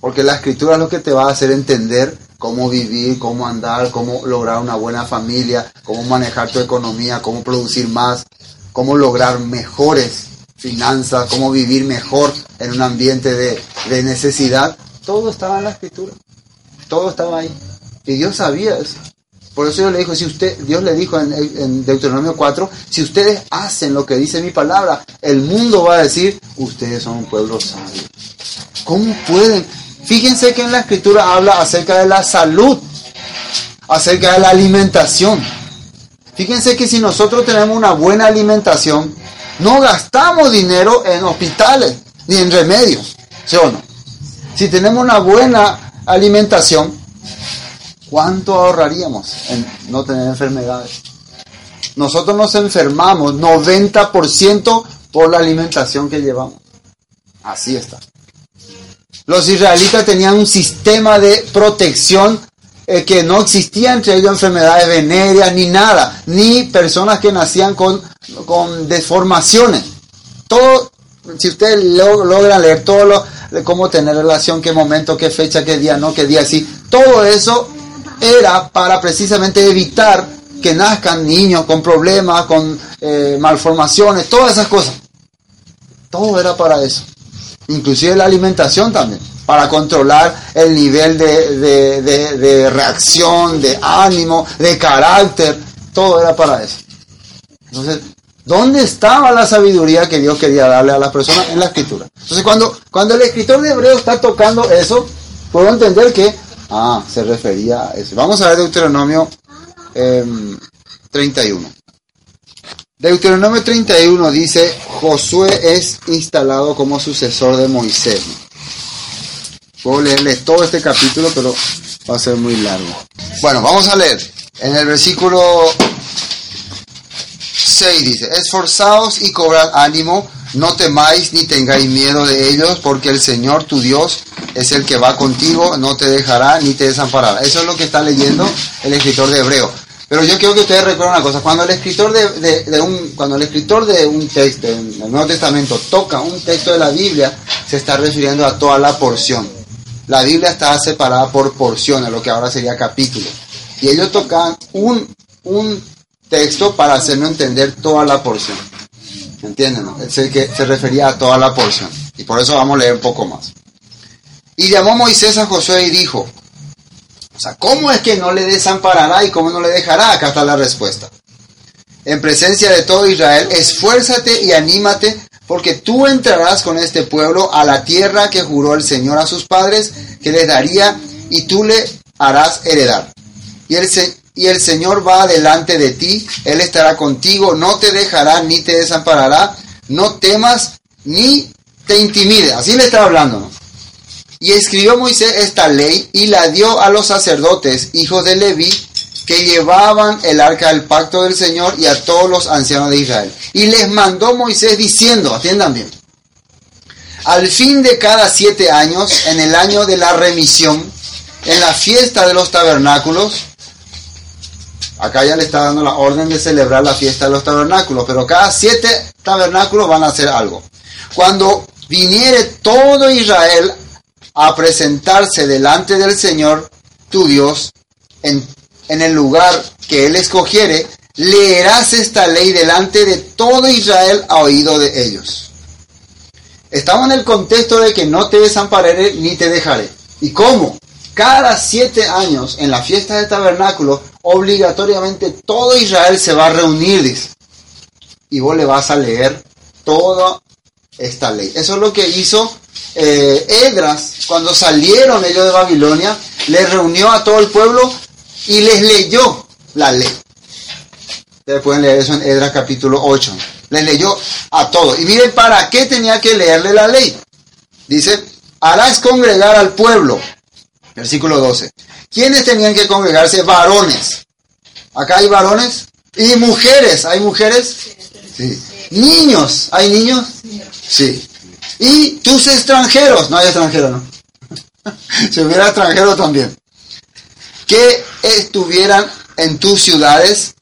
Porque la escritura es lo que te va a hacer entender cómo vivir, cómo andar, cómo lograr una buena familia, cómo manejar tu economía, cómo producir más, cómo lograr mejores finanzas, cómo vivir mejor en un ambiente de, de necesidad. Todo estaba en la escritura. Todo estaba ahí. Y Dios sabía eso. Por eso Dios le dijo, si usted, Dios le dijo en, Deuteronomio 4, si ustedes hacen lo que dice mi palabra, el mundo va a decir, ustedes son un pueblo sabio. ¿Cómo pueden? Fíjense que en la escritura habla acerca de la salud, acerca de la alimentación. Fíjense que si nosotros tenemos una buena alimentación, no gastamos dinero en hospitales ni en remedios. Si tenemos una buena alimentación, ¿cuánto ahorraríamos en no tener enfermedades? Nosotros nos enfermamos 90% por la alimentación que llevamos. Así está. Los israelitas tenían un sistema de protección eh, que no existía entre ellos enfermedades venéreas ni nada, ni personas que nacían con, con deformaciones. Todo, si ustedes logran leer todo lo, cómo tener relación, qué momento, qué fecha, qué día, no, qué día, sí, todo eso era para precisamente evitar que nazcan niños con problemas, con eh, malformaciones, todas esas cosas. Todo era para eso. Inclusive la alimentación también para controlar el nivel de, reacción, de ánimo, de carácter. Todo era para eso. Entonces, ¿dónde estaba la sabiduría que Dios quería darle a las personas en la escritura? Entonces, cuando, cuando el escritor de Hebreo está tocando eso, puedo entender que, ah, se refería a eso. Vamos a ver Deuteronomio 31. Em, Deuteronomio 31 dice, Josué es instalado como sucesor de Moisés. Puedo leerles todo este capítulo, pero va a ser muy largo. Bueno, vamos a leer. En el versículo 6 dice, esforzaos y cobrad ánimo, no temáis ni tengáis miedo de ellos, porque el Señor tu Dios es el que va contigo, no te dejará ni te desamparará. Eso es lo que está leyendo el escritor de Hebreo. Pero yo quiero que ustedes recuerden una cosa, cuando el escritor de, un, cuando el escritor de un texto, en el Nuevo Testamento, toca un texto de la Biblia, se está refiriendo a toda la porción. La Biblia está separada por porciones, lo que ahora sería capítulos. Y ellos tocan un, un texto para hacernos entender toda la porción. ¿Entienden? Es el que se refería a toda la porción. Y por eso vamos a leer un poco más. Y llamó Moisés a Josué y dijo, o sea, ¿cómo es que no le desamparará y cómo no le dejará? Acá está la respuesta. En presencia de todo Israel, esfuérzate y anímate porque tú entrarás con este pueblo a la tierra que juró el Señor a sus padres que les daría y tú le harás heredar. Y el, y el Señor va delante de ti, Él estará contigo, no te dejará ni te desamparará, no temas ni te intimide. Así le está hablando. Y escribió Moisés esta ley y la dio a los sacerdotes, hijos de Leví, que llevaban el arca del pacto del Señor y a todos los ancianos de Israel. Y les mandó Moisés diciendo, atiendan bien, al fin de cada siete años, en el año de la remisión, en la fiesta de los tabernáculos, acá ya le está dando la orden de celebrar la fiesta de los tabernáculos, pero cada siete tabernáculos van a hacer algo. Cuando viniere todo Israel a presentarse delante del Señor, tu Dios, en en el lugar que él escogiere, leerás esta ley delante de todo Israel a oído de ellos. Estamos en el contexto de que no te desampararé ni te dejaré. ¿Y cómo? Cada siete años en la fiesta de tabernáculo, obligatoriamente todo Israel se va a reunir. Y vos le vas a leer toda esta ley. Eso es lo que hizo eh, Edras cuando salieron ellos de Babilonia. Les reunió a todo el pueblo y les leyó la ley. Ustedes pueden leer eso en Edras capítulo 8. Les leyó a todos. Y miren para qué tenía que leerle la ley. Dice, harás congregar al pueblo. Versículo 12. ¿Quiénes tenían que congregarse? Varones. Acá hay varones. Y mujeres. ¿Hay mujeres? Sí. Niños. ¿Hay niños? Sí. Y tus extranjeros. No hay extranjeros, ¿no? si hubiera extranjeros también. Que estuvieran en tus ciudades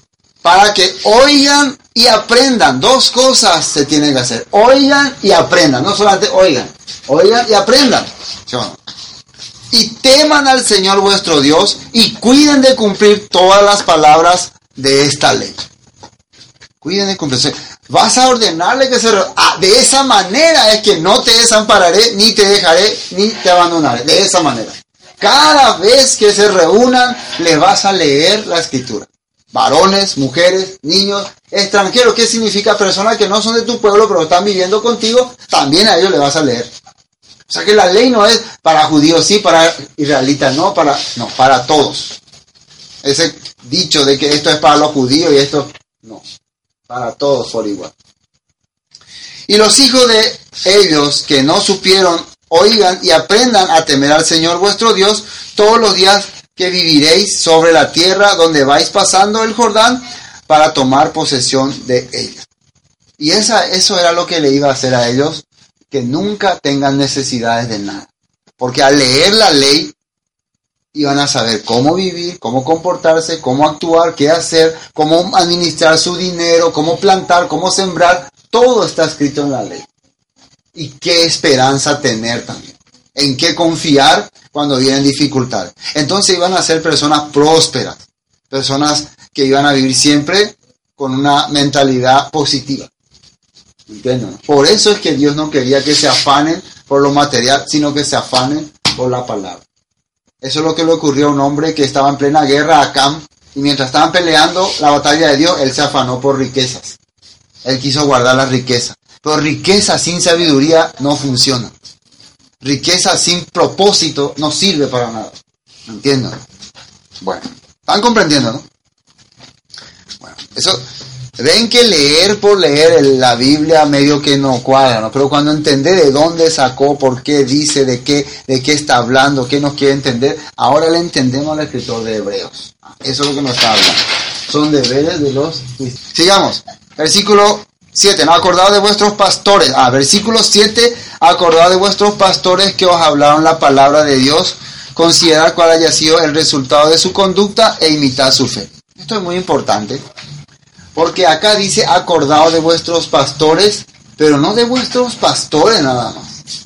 para que oigan y aprendan. Dos cosas se tienen que hacer. Oigan y aprendan. No solamente oigan. Oigan y aprendan. ¿Sí o no? Y teman al Señor vuestro Dios y cuiden de cumplir todas las palabras de esta ley. Cuiden de cumplir. Vas a ordenarle que se... Ah, de esa manera es que no te desampararé, ni te dejaré, ni te abandonaré. De esa manera. Cada vez que se reúnan, les vas a leer la escritura. Varones, mujeres, niños, extranjeros. ¿Qué significa? Personas que no son de tu pueblo, pero están viviendo contigo. También a ellos le vas a leer. O sea que la ley no es para judíos, sí, para israelitas, no, para, no, para todos. Ese dicho de que esto es para los judíos y esto, no, para todos por igual. Y los hijos de ellos que no supieron, oigan y aprendan a temer al Señor vuestro Dios todos los días que viviréis sobre la tierra donde vais pasando el Jordán para tomar posesión de ella. Y esa, eso era lo que le iba a hacer a ellos que nunca tengan necesidades de nada. Porque al leer la ley iban a saber cómo vivir, cómo comportarse, cómo actuar, qué hacer, cómo administrar su dinero, cómo plantar, cómo sembrar. Todo está escrito en la ley. Y qué esperanza tener también. En qué confiar cuando vienen dificultades. Entonces iban a ser personas prósperas. Personas que iban a vivir siempre con una mentalidad positiva. ¿Entienden? Por eso es que Dios no quería que se afanen por lo material, sino que se afanen por la palabra. Eso es lo que le ocurrió a un hombre que estaba en plena guerra a Cam, y mientras estaban peleando la batalla de Dios, él se afanó por riquezas. Él quiso guardar la riqueza. Pero riqueza sin sabiduría no funciona. Riqueza sin propósito no sirve para nada. ¿Entienden? Bueno, están comprendiendo, ¿no? Bueno, eso Ven que leer por leer la Biblia medio que no cuadra. Pero cuando entendés de dónde sacó, por qué dice, de qué, de qué está hablando, qué nos quiere entender, ahora le entendemos al escritor de Hebreos. Eso es lo que nos está hablando. Son deberes de los Sigamos. Versículo 7. No acordado de vuestros pastores. Ah, versículo 7. Acordado de vuestros pastores que os hablaron la palabra de Dios. Considerar cuál haya sido el resultado de su conducta e imitar su fe. Esto es muy importante. Porque acá dice acordado de vuestros pastores, pero no de vuestros pastores nada más.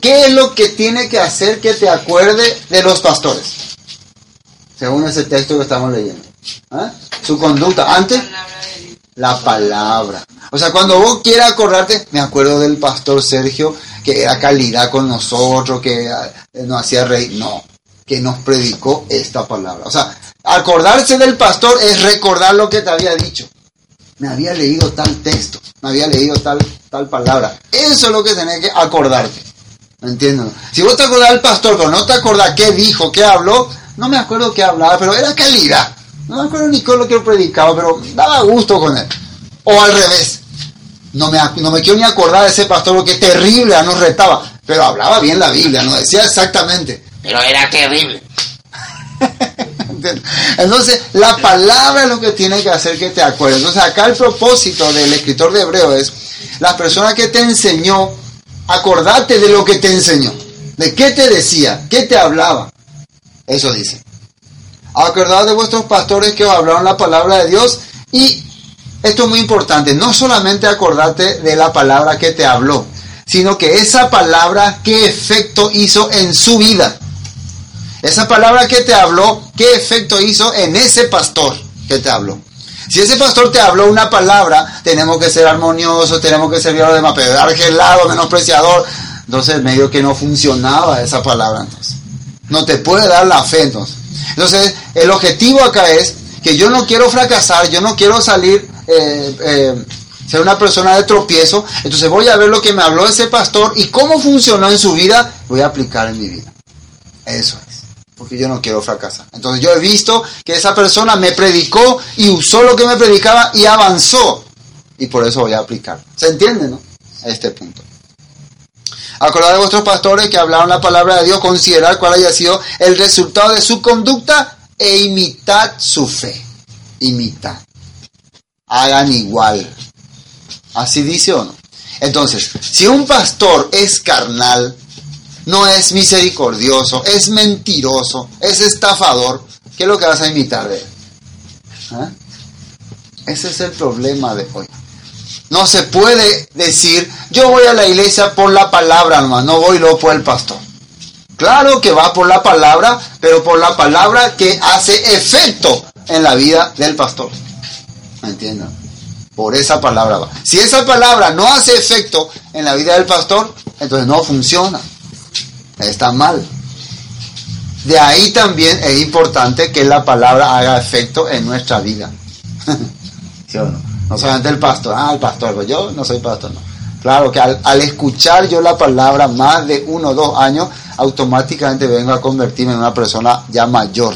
¿Qué es lo que tiene que hacer que te acuerde de los pastores? Según ese texto que estamos leyendo. ¿Ah? Su conducta. Antes, la palabra. O sea, cuando vos quieras acordarte, me acuerdo del pastor Sergio, que era calidad con nosotros, que eh, nos hacía reír. No, que nos predicó esta palabra. O sea, acordarse del pastor es recordar lo que te había dicho me había leído tal texto, me había leído tal, tal palabra. Eso es lo que tenés que acordarte. ¿Me entiendes? Si vos te acordás del pastor, pero no te acordás qué dijo, qué habló, no me acuerdo qué hablaba, pero era calidad. No me acuerdo ni con lo que predicaba, pero daba gusto con él. O al revés. No me, no me quiero ni acordar de ese pastor porque terrible, nos retaba. Pero hablaba bien la Biblia, no decía exactamente. Pero era terrible. Entonces, la palabra es lo que tiene que hacer que te acuerdes. Entonces, acá el propósito del escritor de Hebreo es, la persona que te enseñó, acordate de lo que te enseñó. ¿De qué te decía? ¿Qué te hablaba? Eso dice. Acordad de vuestros pastores que os hablaron la palabra de Dios y esto es muy importante, no solamente acordate de la palabra que te habló, sino que esa palabra qué efecto hizo en su vida. Esa palabra que te habló, ¿qué efecto hizo en ese pastor que te habló? Si ese pastor te habló una palabra, tenemos que ser armoniosos, tenemos que servir a los demás, pero dar gelado, menospreciador. Entonces, medio que no funcionaba esa palabra entonces. No te puede dar la fe entonces. Entonces, el objetivo acá es que yo no quiero fracasar, yo no quiero salir, eh, eh, ser una persona de tropiezo. Entonces voy a ver lo que me habló ese pastor y cómo funcionó en su vida, voy a aplicar en mi vida. Eso es. Porque yo no quiero fracasar. Entonces yo he visto que esa persona me predicó y usó lo que me predicaba y avanzó. Y por eso voy a aplicar. ¿Se entiende, no? A este punto. Acordad vuestros pastores que hablaron la palabra de Dios, considerar cuál haya sido el resultado de su conducta e imitad su fe. Imitad. Hagan igual. Así dice o no. Entonces, si un pastor es carnal, no es misericordioso, es mentiroso, es estafador, ¿qué es lo que vas a imitar de él? ¿Ah? Ese es el problema de hoy. No se puede decir, yo voy a la iglesia por la palabra nomás, no voy luego por el pastor. Claro que va por la palabra, pero por la palabra que hace efecto en la vida del pastor. ¿Me entienden? Por esa palabra va. Si esa palabra no hace efecto en la vida del pastor, entonces no funciona. Está mal. De ahí también es importante que la palabra haga efecto en nuestra vida. ¿Sí o no? No solamente el pastor, ah, el pastor, pues yo no soy pastor, no. Claro que al, al, escuchar yo la palabra más de uno o dos años, automáticamente vengo a convertirme en una persona ya mayor.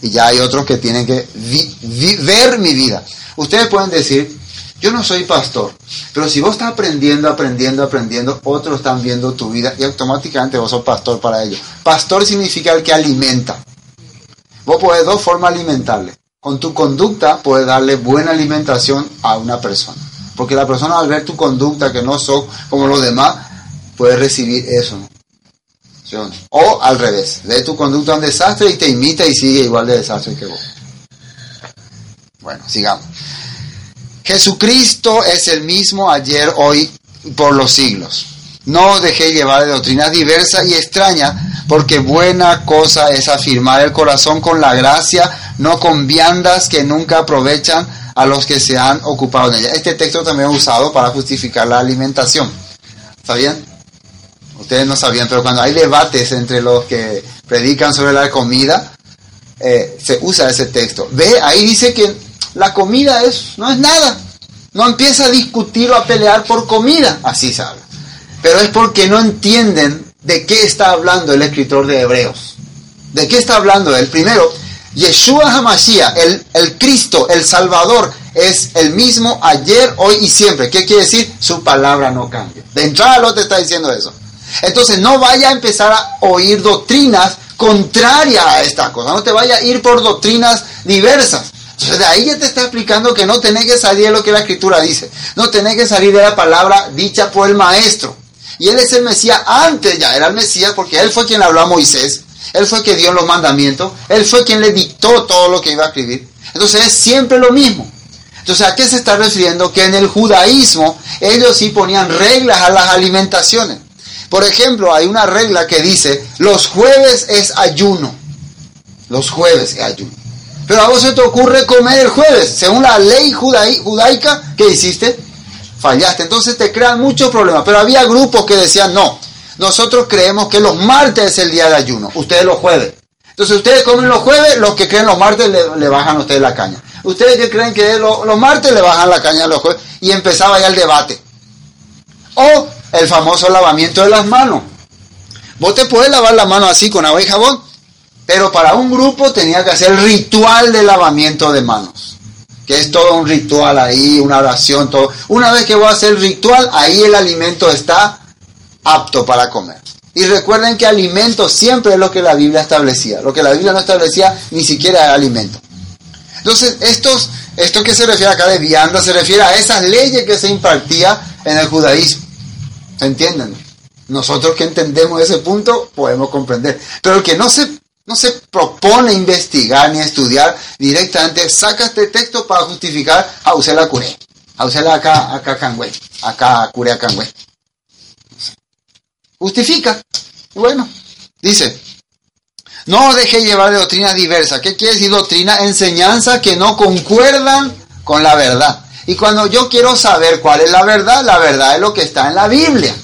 Y ya hay otros que tienen que vi, vi, ver mi vida. Ustedes pueden decir, yo no soy pastor, pero si vos estás aprendiendo, aprendiendo, aprendiendo, otros están viendo tu vida y automáticamente vos sos pastor para ellos. Pastor significa el que alimenta. Vos podés dos formas alimentarle. Con tu conducta puedes darle buena alimentación a una persona. Porque la persona al ver tu conducta, que no sos como los demás, puede recibir eso. O al revés, ve tu conducta un desastre y te imita y sigue igual de desastre que vos. Bueno, sigamos. Jesucristo es el mismo ayer, hoy por los siglos. No os dejéis llevar de doctrinas diversas y extrañas, porque buena cosa es afirmar el corazón con la gracia, no con viandas que nunca aprovechan a los que se han ocupado en ella. Este texto también es usado para justificar la alimentación. ¿Sabían? Ustedes no sabían, pero cuando hay debates entre los que predican sobre la comida, eh, se usa ese texto. Ve, ahí dice que la comida es, no es nada. No empieza a discutir o a pelear por comida. Así habla. Pero es porque no entienden de qué está hablando el escritor de Hebreos. ¿De qué está hablando él? Primero, Yeshua Hamashiach, el, el Cristo, el Salvador, es el mismo ayer, hoy y siempre. ¿Qué quiere decir? Su palabra no cambia. De entrada lo te está diciendo eso. Entonces no vaya a empezar a oír doctrinas contrarias a estas cosas. No te vaya a ir por doctrinas diversas. Entonces de ahí ya te está explicando que no tenés que salir de lo que la escritura dice. No tenés que salir de la palabra dicha por el maestro. Y él es el Mesías antes ya, era el Mesías porque él fue quien habló a Moisés. Él fue quien dio los mandamientos. Él fue quien le dictó todo lo que iba a escribir. Entonces es siempre lo mismo. Entonces, ¿a qué se está refiriendo? Que en el judaísmo ellos sí ponían reglas a las alimentaciones. Por ejemplo, hay una regla que dice, los jueves es ayuno. Los jueves es ayuno. Pero a vos se te ocurre comer el jueves. Según la ley judaica, ¿qué hiciste? Fallaste. Entonces te crean muchos problemas. Pero había grupos que decían, no, nosotros creemos que los martes es el día de ayuno. Ustedes los jueves. Entonces ustedes comen los jueves, los que creen los martes le, bajan a ustedes la caña. Ustedes que creen que los, los martes le bajan la caña a los jueves. Y empezaba ya el debate. O el famoso lavamiento de las manos. Vos te puedes lavar la mano así con agua y jabón, pero para un grupo tenía que hacer el ritual de lavamiento de manos, que es todo un ritual ahí, una oración, todo. Una vez que voy a hacer el ritual, ahí el alimento está apto para comer. Y recuerden que alimento siempre es lo que la Biblia establecía. Lo que la Biblia no establecía ni siquiera era alimento. Entonces, estos, esto que se refiere acá de vianda se refiere a esas leyes que se impartía en el judaísmo. ¿Se entienden? Nosotros que entendemos ese punto podemos comprender. Pero el que no se, no se propone investigar ni estudiar directamente, saca este texto para justificar a usted la curé. A usted la acá, acá cangüe. Acá curé cangüe. Justifica. Bueno, dice, no deje llevar de doctrinas diversas. ¿Qué quiere decir doctrina? Enseñanza que no concuerdan con la verdad. Y cuando yo quiero saber cuál es la verdad, la verdad es lo que está en la Biblia.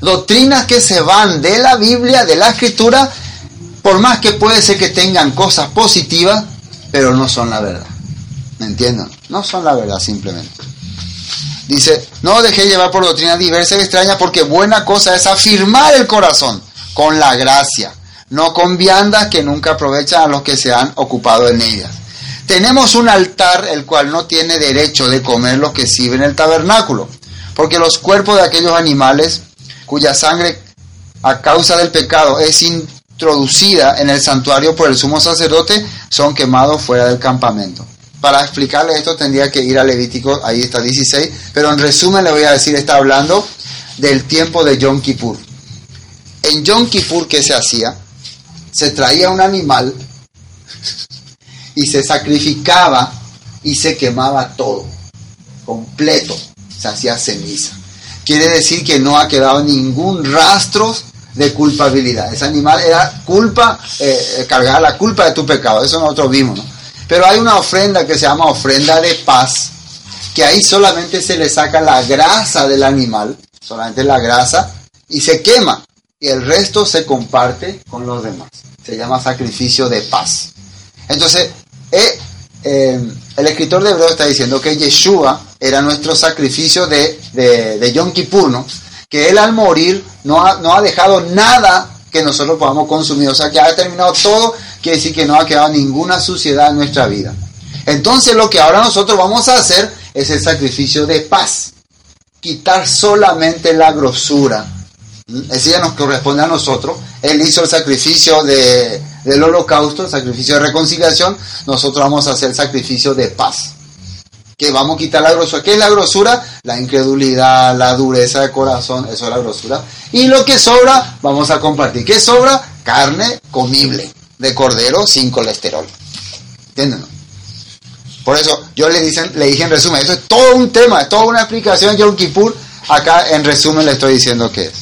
Doctrinas que se van de la Biblia, de la escritura, por más que puede ser que tengan cosas positivas, pero no son la verdad. ¿Me entienden? No son la verdad simplemente. Dice, no dejé llevar por doctrinas diversas y extrañas porque buena cosa es afirmar el corazón con la gracia, no con viandas que nunca aprovechan a los que se han ocupado en ellas. Tenemos un altar el cual no tiene derecho de comer los que sirven el tabernáculo, porque los cuerpos de aquellos animales cuya sangre a causa del pecado es introducida en el santuario por el sumo sacerdote son quemados fuera del campamento. Para explicarle esto tendría que ir a Levítico, ahí está 16, pero en resumen le voy a decir, está hablando del tiempo de Yom Kippur. En Yom Kippur, ¿qué se hacía? Se traía un animal y se sacrificaba y se quemaba todo, completo, se hacía ceniza. Quiere decir que no ha quedado ningún rastro de culpabilidad. Ese animal era culpa, eh, cargaba la culpa de tu pecado, eso nosotros vimos, ¿no? Pero hay una ofrenda que se llama ofrenda de paz, que ahí solamente se le saca la grasa del animal, solamente la grasa, y se quema, y el resto se comparte con los demás. Se llama sacrificio de paz. Entonces, eh, eh, el escritor de Hebreo está diciendo que Yeshua era nuestro sacrificio de, de, de Yom. Que él al morir no ha, no ha dejado nada que nosotros podamos consumir, o sea que ha terminado todo, quiere decir que no ha quedado ninguna suciedad en nuestra vida. Entonces lo que ahora nosotros vamos a hacer es el sacrificio de paz, quitar solamente la grosura. Ese ya nos corresponde a nosotros. Él hizo el sacrificio de, del holocausto, el sacrificio de reconciliación, nosotros vamos a hacer el sacrificio de paz. Que vamos a quitar la grosura. ¿Qué es la grosura? La incredulidad, la dureza de corazón, eso es la grosura. Y lo que sobra, vamos a compartir. ¿Qué sobra? Carne comible de cordero sin colesterol. ¿Entienden? Por eso yo le, dicen, le dije en resumen, esto es todo un tema, es toda una explicación Yom Kippur. Acá en resumen le estoy diciendo qué es.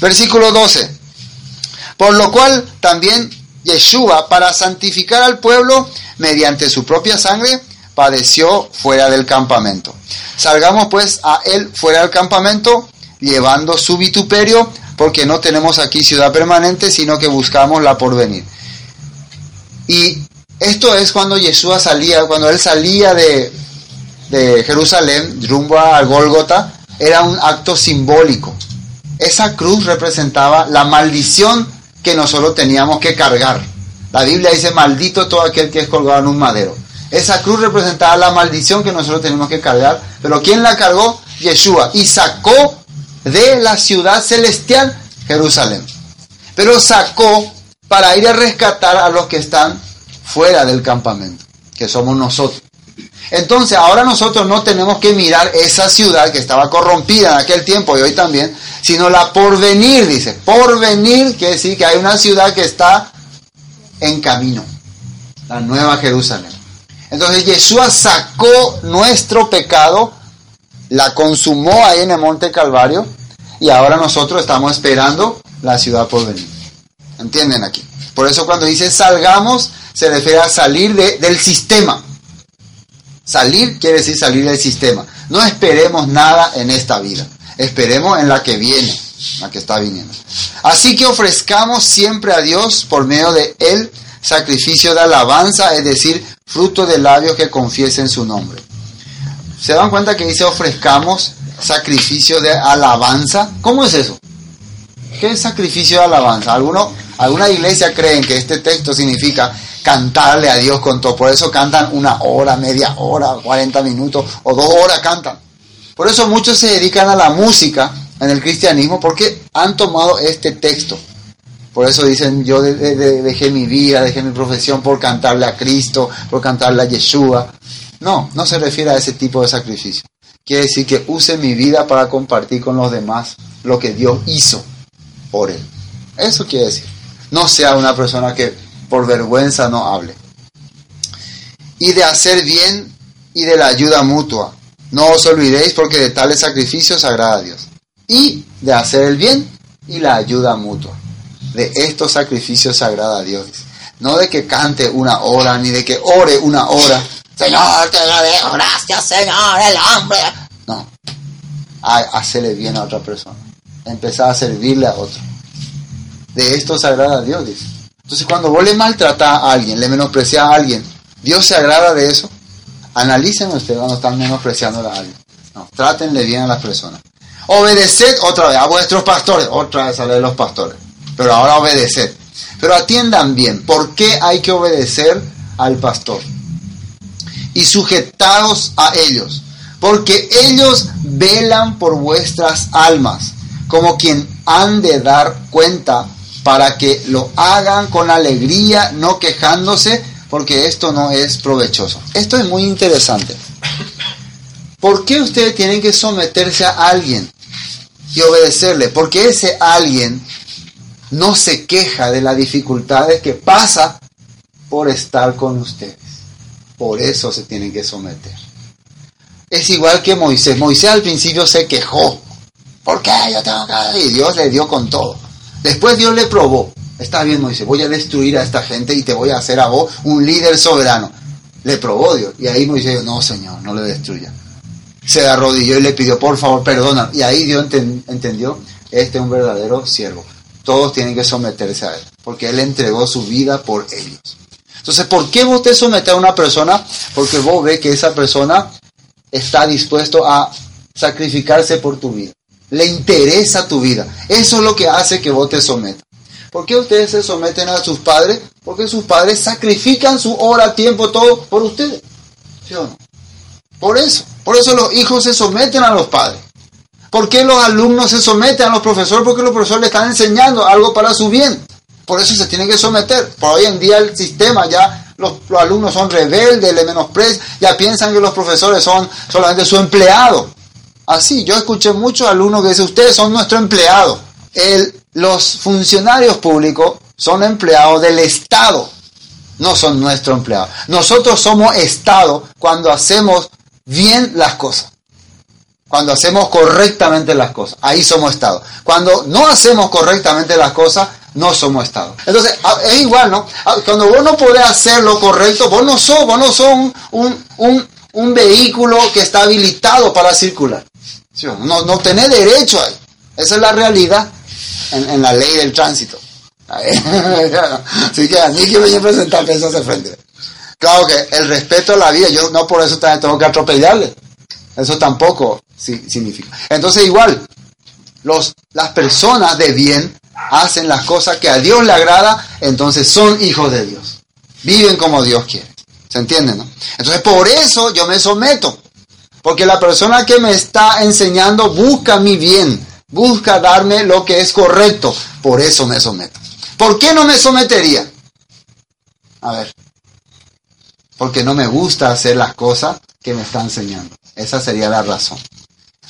Versículo 12. Por lo cual también Yeshua, para santificar al pueblo mediante su propia sangre, padeció fuera del campamento. Salgamos pues a él fuera del campamento, llevando su vituperio, porque no tenemos aquí ciudad permanente, sino que buscamos la porvenir. Y esto es cuando Yeshua salía, cuando él salía de, de Jerusalén rumbo a Gólgota, era un acto simbólico. Esa cruz representaba la maldición que nosotros teníamos que cargar. La Biblia dice, maldito todo aquel que es colgado en un madero. Esa cruz representaba la maldición que nosotros tenemos que cargar. Pero ¿quién la cargó? Yeshua. Y sacó de la ciudad celestial Jerusalén. Pero sacó para ir a rescatar a los que están fuera del campamento, que somos nosotros. Entonces ahora nosotros no tenemos que mirar esa ciudad que estaba corrompida en aquel tiempo y hoy también, sino la porvenir, dice. Porvenir quiere decir que hay una ciudad que está en camino, la nueva Jerusalén. Entonces Yeshua sacó nuestro pecado, la consumó ahí en el monte Calvario y ahora nosotros estamos esperando la ciudad por venir. ¿Entienden aquí? Por eso cuando dice salgamos, se refiere a salir de, del sistema. Salir quiere decir salir del sistema. No esperemos nada en esta vida. Esperemos en la que viene, la que está viniendo. Así que ofrezcamos siempre a Dios por medio de Él sacrificio de alabanza, es decir, fruto de labios que confiesen su nombre. ¿Se dan cuenta que dice ofrezcamos sacrificio de alabanza? ¿Cómo es eso? ¿Qué sacrificio de alabanza? ¿Alguno, alguna iglesia creen que este texto significa cantarle a Dios con todo. Por eso cantan una hora, media hora, 40 minutos o dos horas cantan. Por eso muchos se dedican a la música en el cristianismo porque han tomado este texto. Por eso dicen, yo de, de, dejé mi vida, dejé mi profesión por cantarle a Cristo, por cantarle a Yeshua. No, no se refiere a ese tipo de sacrificio. Quiere decir que use mi vida para compartir con los demás lo que Dios hizo por él. Eso quiere decir. No sea una persona que por vergüenza no hable. Y de hacer bien y de la ayuda mutua. No os olvidéis porque de tales sacrificios agrada a Dios. Y de hacer el bien y la ayuda mutua. De estos sacrificios agrada a Dios. No de que cante una hora, ni de que ore una hora, Señor, te agradezco, gracias, Señor, el hombre. No. Hacerle bien a otra persona. Empezar a servirle a otro. De esto se agrada a Dios. Entonces, cuando vos le maltratás a alguien, le menosprecias a alguien, ¿Dios se agrada de eso? Analicen ustedes cuando están menospreciando a alguien. No, trátenle bien a las personas. Obedeced otra vez a vuestros pastores. Otra vez a los pastores. Pero ahora obedeced. Pero atiendan bien. ¿Por qué hay que obedecer al pastor? Y sujetados a ellos. Porque ellos velan por vuestras almas. Como quien han de dar cuenta para que lo hagan con alegría, no quejándose, porque esto no es provechoso. Esto es muy interesante. ¿Por qué ustedes tienen que someterse a alguien? y obedecerle, porque ese alguien no se queja de las dificultades que pasa por estar con ustedes. Por eso se tienen que someter. Es igual que Moisés. Moisés al principio se quejó. ¿Por qué yo tengo que...? Y Dios le dio con todo. Después Dios le probó. Está bien, Moisés, voy a destruir a esta gente y te voy a hacer a vos un líder soberano. Le probó Dios. Y ahí Moisés dijo, no, Señor, no le destruya se arrodilló y le pidió, por favor, perdona. Y ahí Dios entendió, este es un verdadero siervo. Todos tienen que someterse a él, porque él entregó su vida por ellos. Entonces, ¿por qué vos te sometes a una persona? Porque vos ves que esa persona está dispuesto a sacrificarse por tu vida. Le interesa tu vida. Eso es lo que hace que vos te sometas. ¿Por qué ustedes se someten a sus padres? Porque sus padres sacrifican su hora, tiempo, todo por ustedes. ¿Sí o no? Por eso, por eso los hijos se someten a los padres. ¿Por qué los alumnos se someten a los profesores? Porque los profesores le están enseñando algo para su bien. Por eso se tienen que someter. Por hoy en día el sistema ya, los, alumnos son rebeldes, le menosprecian, ya piensan que los profesores son solamente su empleado. Así, yo escuché muchos alumnos que dicen, ustedes son nuestro empleado. los funcionarios públicos son empleados del Estado, no son nuestro empleado. Nosotros somos Estado cuando hacemos bien las cosas. Cuando hacemos correctamente las cosas, ahí somos Estado. Cuando no hacemos correctamente las cosas, no somos Estado. Entonces, es igual, ¿no? Cuando vos no podés hacer lo correcto, vos no sos, vos no sos un, vehículo que está habilitado para circular. No, no tenés derecho ahí. Esa es la realidad en, la ley del tránsito. Así que a mí que voy a presentar eso hace frente. Claro que el respeto a la vida, yo no por eso también tengo que atropellarle. Eso tampoco significa. Entonces igual, los, las personas de bien hacen las cosas que a Dios le agrada, entonces son hijos de Dios. Viven como Dios quiere. ¿Se entiende, no? Entonces por eso yo me someto. Porque la persona que me está enseñando busca mi bien, busca darme lo que es correcto. Por eso me someto. ¿Por qué no me sometería? A ver porque no me gusta hacer las cosas que me está enseñando. Esa sería la razón.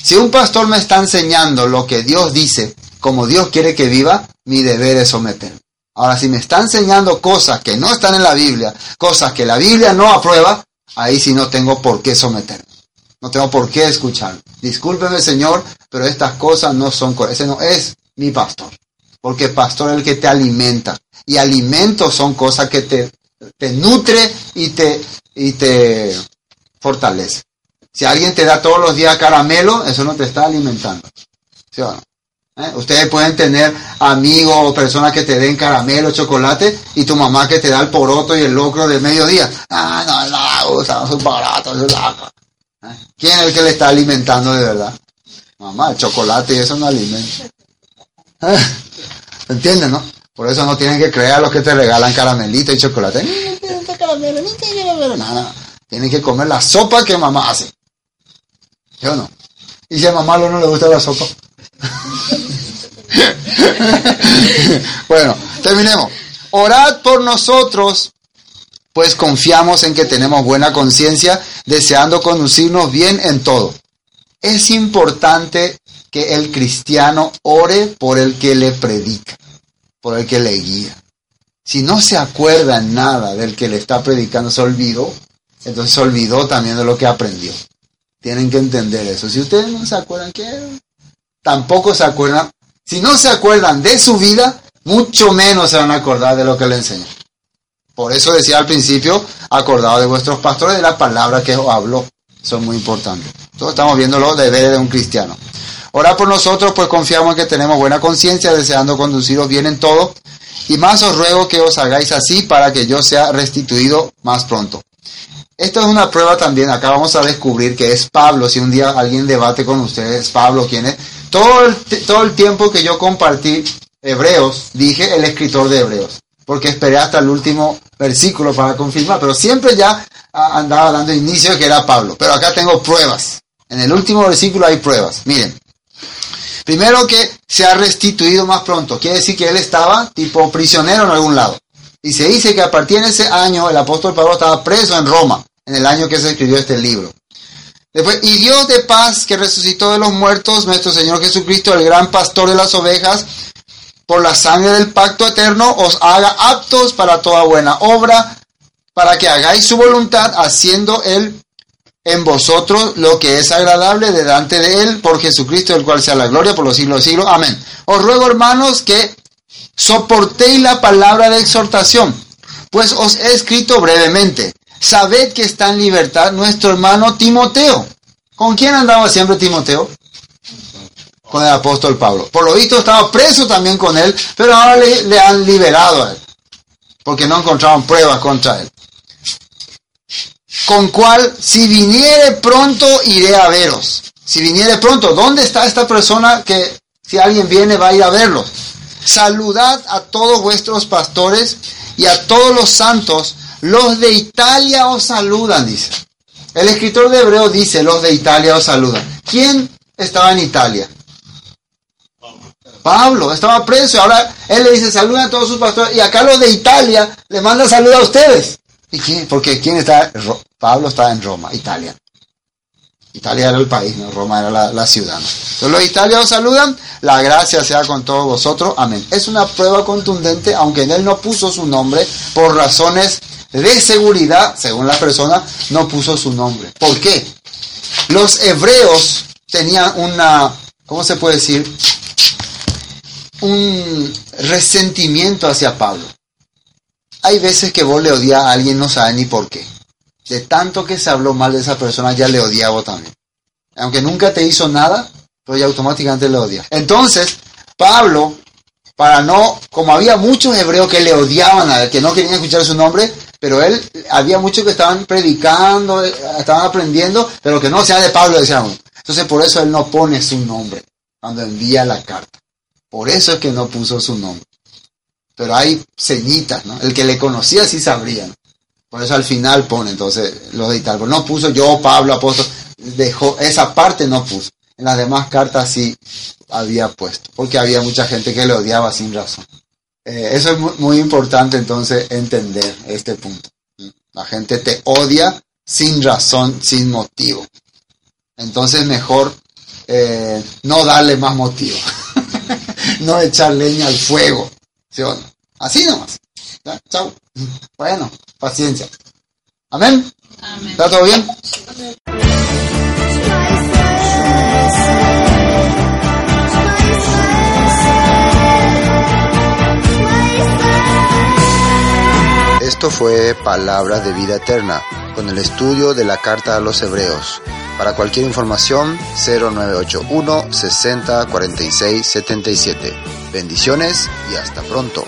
Si un pastor me está enseñando lo que Dios dice, como Dios quiere que viva, mi deber es someterme. Ahora, si me está enseñando cosas que no están en la Biblia, cosas que la Biblia no aprueba, ahí sí no tengo por qué someterme. No tengo por qué escuchar. Discúlpeme, Señor, pero estas cosas no son correctas. Ese no es mi pastor. Porque pastor es el que te alimenta. Y alimentos son cosas que te te nutre y te, y te. Si alguien te da todos los días caramelo, eso no te está alimentando. ¿Sí o no? ¿Eh? Ustedes pueden tener amigos o personas que te den caramelo, chocolate, y tu mamá que te da el poroto y el locro del mediodía. Ah, no, no, son baratos, ¿Eh? ¿Quién es el que le está alimentando de verdad? Mamá, el chocolate y eso no alimenta. ¿Eh? ¿Entiendes, no? Por eso no tienen que creer a los que te regalan caramelito y chocolate. Nada. Tienen que comer la sopa que mamá hace. ¿Yo no? Y si a mamá no le gusta la sopa. bueno, terminemos. Orad por nosotros, pues confiamos en que tenemos buena conciencia, deseando conducirnos bien en todo. Es importante que el cristiano ore por el que le predica por el que le guía. Si no se acuerda nada del que le está predicando, se olvidó, entonces se olvidó también de lo que aprendió. Tienen que entender eso. Si ustedes no se acuerdan que tampoco se acuerdan, si no se acuerdan de su vida, mucho menos se van a acordar de lo que le enseñó. Por eso decía al principio, acordado de vuestros pastores de la palabra que os habló. Es muy importante. Todos estamos viendo los deberes de un cristiano. Orad por nosotros, pues confiamos en que tenemos buena conciencia, deseando conduciros bien en todo. Y más os ruego que os hagáis así para que yo sea restituido más pronto. Esto es una prueba también. Acá vamos a descubrir que es Pablo. Si un día alguien debate con ustedes, Pablo, ¿quién es? Todo el, todo el tiempo que yo compartí Hebreos, dije el escritor de Hebreos. Porque esperé hasta el último versículo para confirmar. Pero siempre ya andaba dando inicio que era Pablo. Pero acá tengo pruebas. En el último versículo hay pruebas. Miren. Primero que se ha restituido más pronto. Quiere decir que él estaba tipo prisionero en algún lado. Y se dice que a partir de ese año el apóstol Pablo estaba preso en Roma, en el año que se escribió este libro. Después, y Dios de paz que resucitó de los muertos, nuestro Señor Jesucristo, el gran pastor de las ovejas, por la sangre del pacto eterno, os haga aptos para toda buena obra, para que hagáis su voluntad, haciendo Él en vosotros lo que es agradable delante de Él, por Jesucristo, el cual sea la gloria por los siglos de siglos. Amén. Os ruego, hermanos, que soportéis la palabra de exhortación, pues os he escrito brevemente. Sabed que está en libertad nuestro hermano Timoteo. ¿Con quién andaba siempre Timoteo? Con el apóstol Pablo. Por lo visto estaba preso también con él, pero ahora le, han liberado a él, porque no encontraron pruebas contra él con cual si viniere pronto iré a veros. Si viniere pronto, ¿dónde está esta persona que si alguien viene va a ir a verlo? Saludad a todos vuestros pastores y a todos los santos. Los de Italia os saludan, dice. El escritor de Hebreo dice, los de Italia os saludan. ¿Quién estaba en Italia? Pablo, estaba preso. Ahora él le dice, saludan a todos sus pastores. Y acá los de Italia le manda salud a ustedes. ¿Y quién? Porque ¿quién está? Pablo está en Roma, Italia. Italia era el país, ¿no? Roma era la, ciudad. Entonces los italianos saludan, la gracia sea con todos vosotros, amén. Es una prueba contundente, aunque en él no puso su nombre, por razones de seguridad, según la persona, no puso su nombre. ¿Por qué? Los hebreos tenían una, ¿cómo se puede decir? Un resentimiento hacia Pablo. Hay veces que vos le odias a alguien, no sabe ni por qué. De tanto que se habló mal de esa persona, ya le odiaba también. Aunque nunca te hizo nada, pero ya automáticamente le odia. Entonces, Pablo, para no, como había muchos hebreos que le odiaban a que no querían escuchar su nombre, pero él, había muchos que estaban predicando, estaban aprendiendo, pero que no sea de Pablo, decíamos. Entonces, por eso él no pone su nombre cuando envía la carta. Por eso es que no puso su nombre pero hay ceñitas, ¿no? El que le conocía sí sabría, Por eso al final pone, entonces, lo de Italia. No puso yo, Pablo, apóstol, dejó, esa parte no puso. En las demás cartas sí había puesto, porque había mucha gente que le odiaba sin razón. Eh, eso es muy, muy, importante entonces entender este punto. La gente te odia sin razón, sin motivo. Entonces mejor eh, no darle más motivo, no echar leña al fuego. ¿Sí o no? Así nomás. ¿Ya? Chao. Bueno, paciencia. Amén. Amén. ¿Está todo bien? Esto fue Palabras de Vida Eterna, con el estudio de la Carta a los Hebreos. Para cualquier información, 0981 60 46 77. Bendiciones y hasta pronto.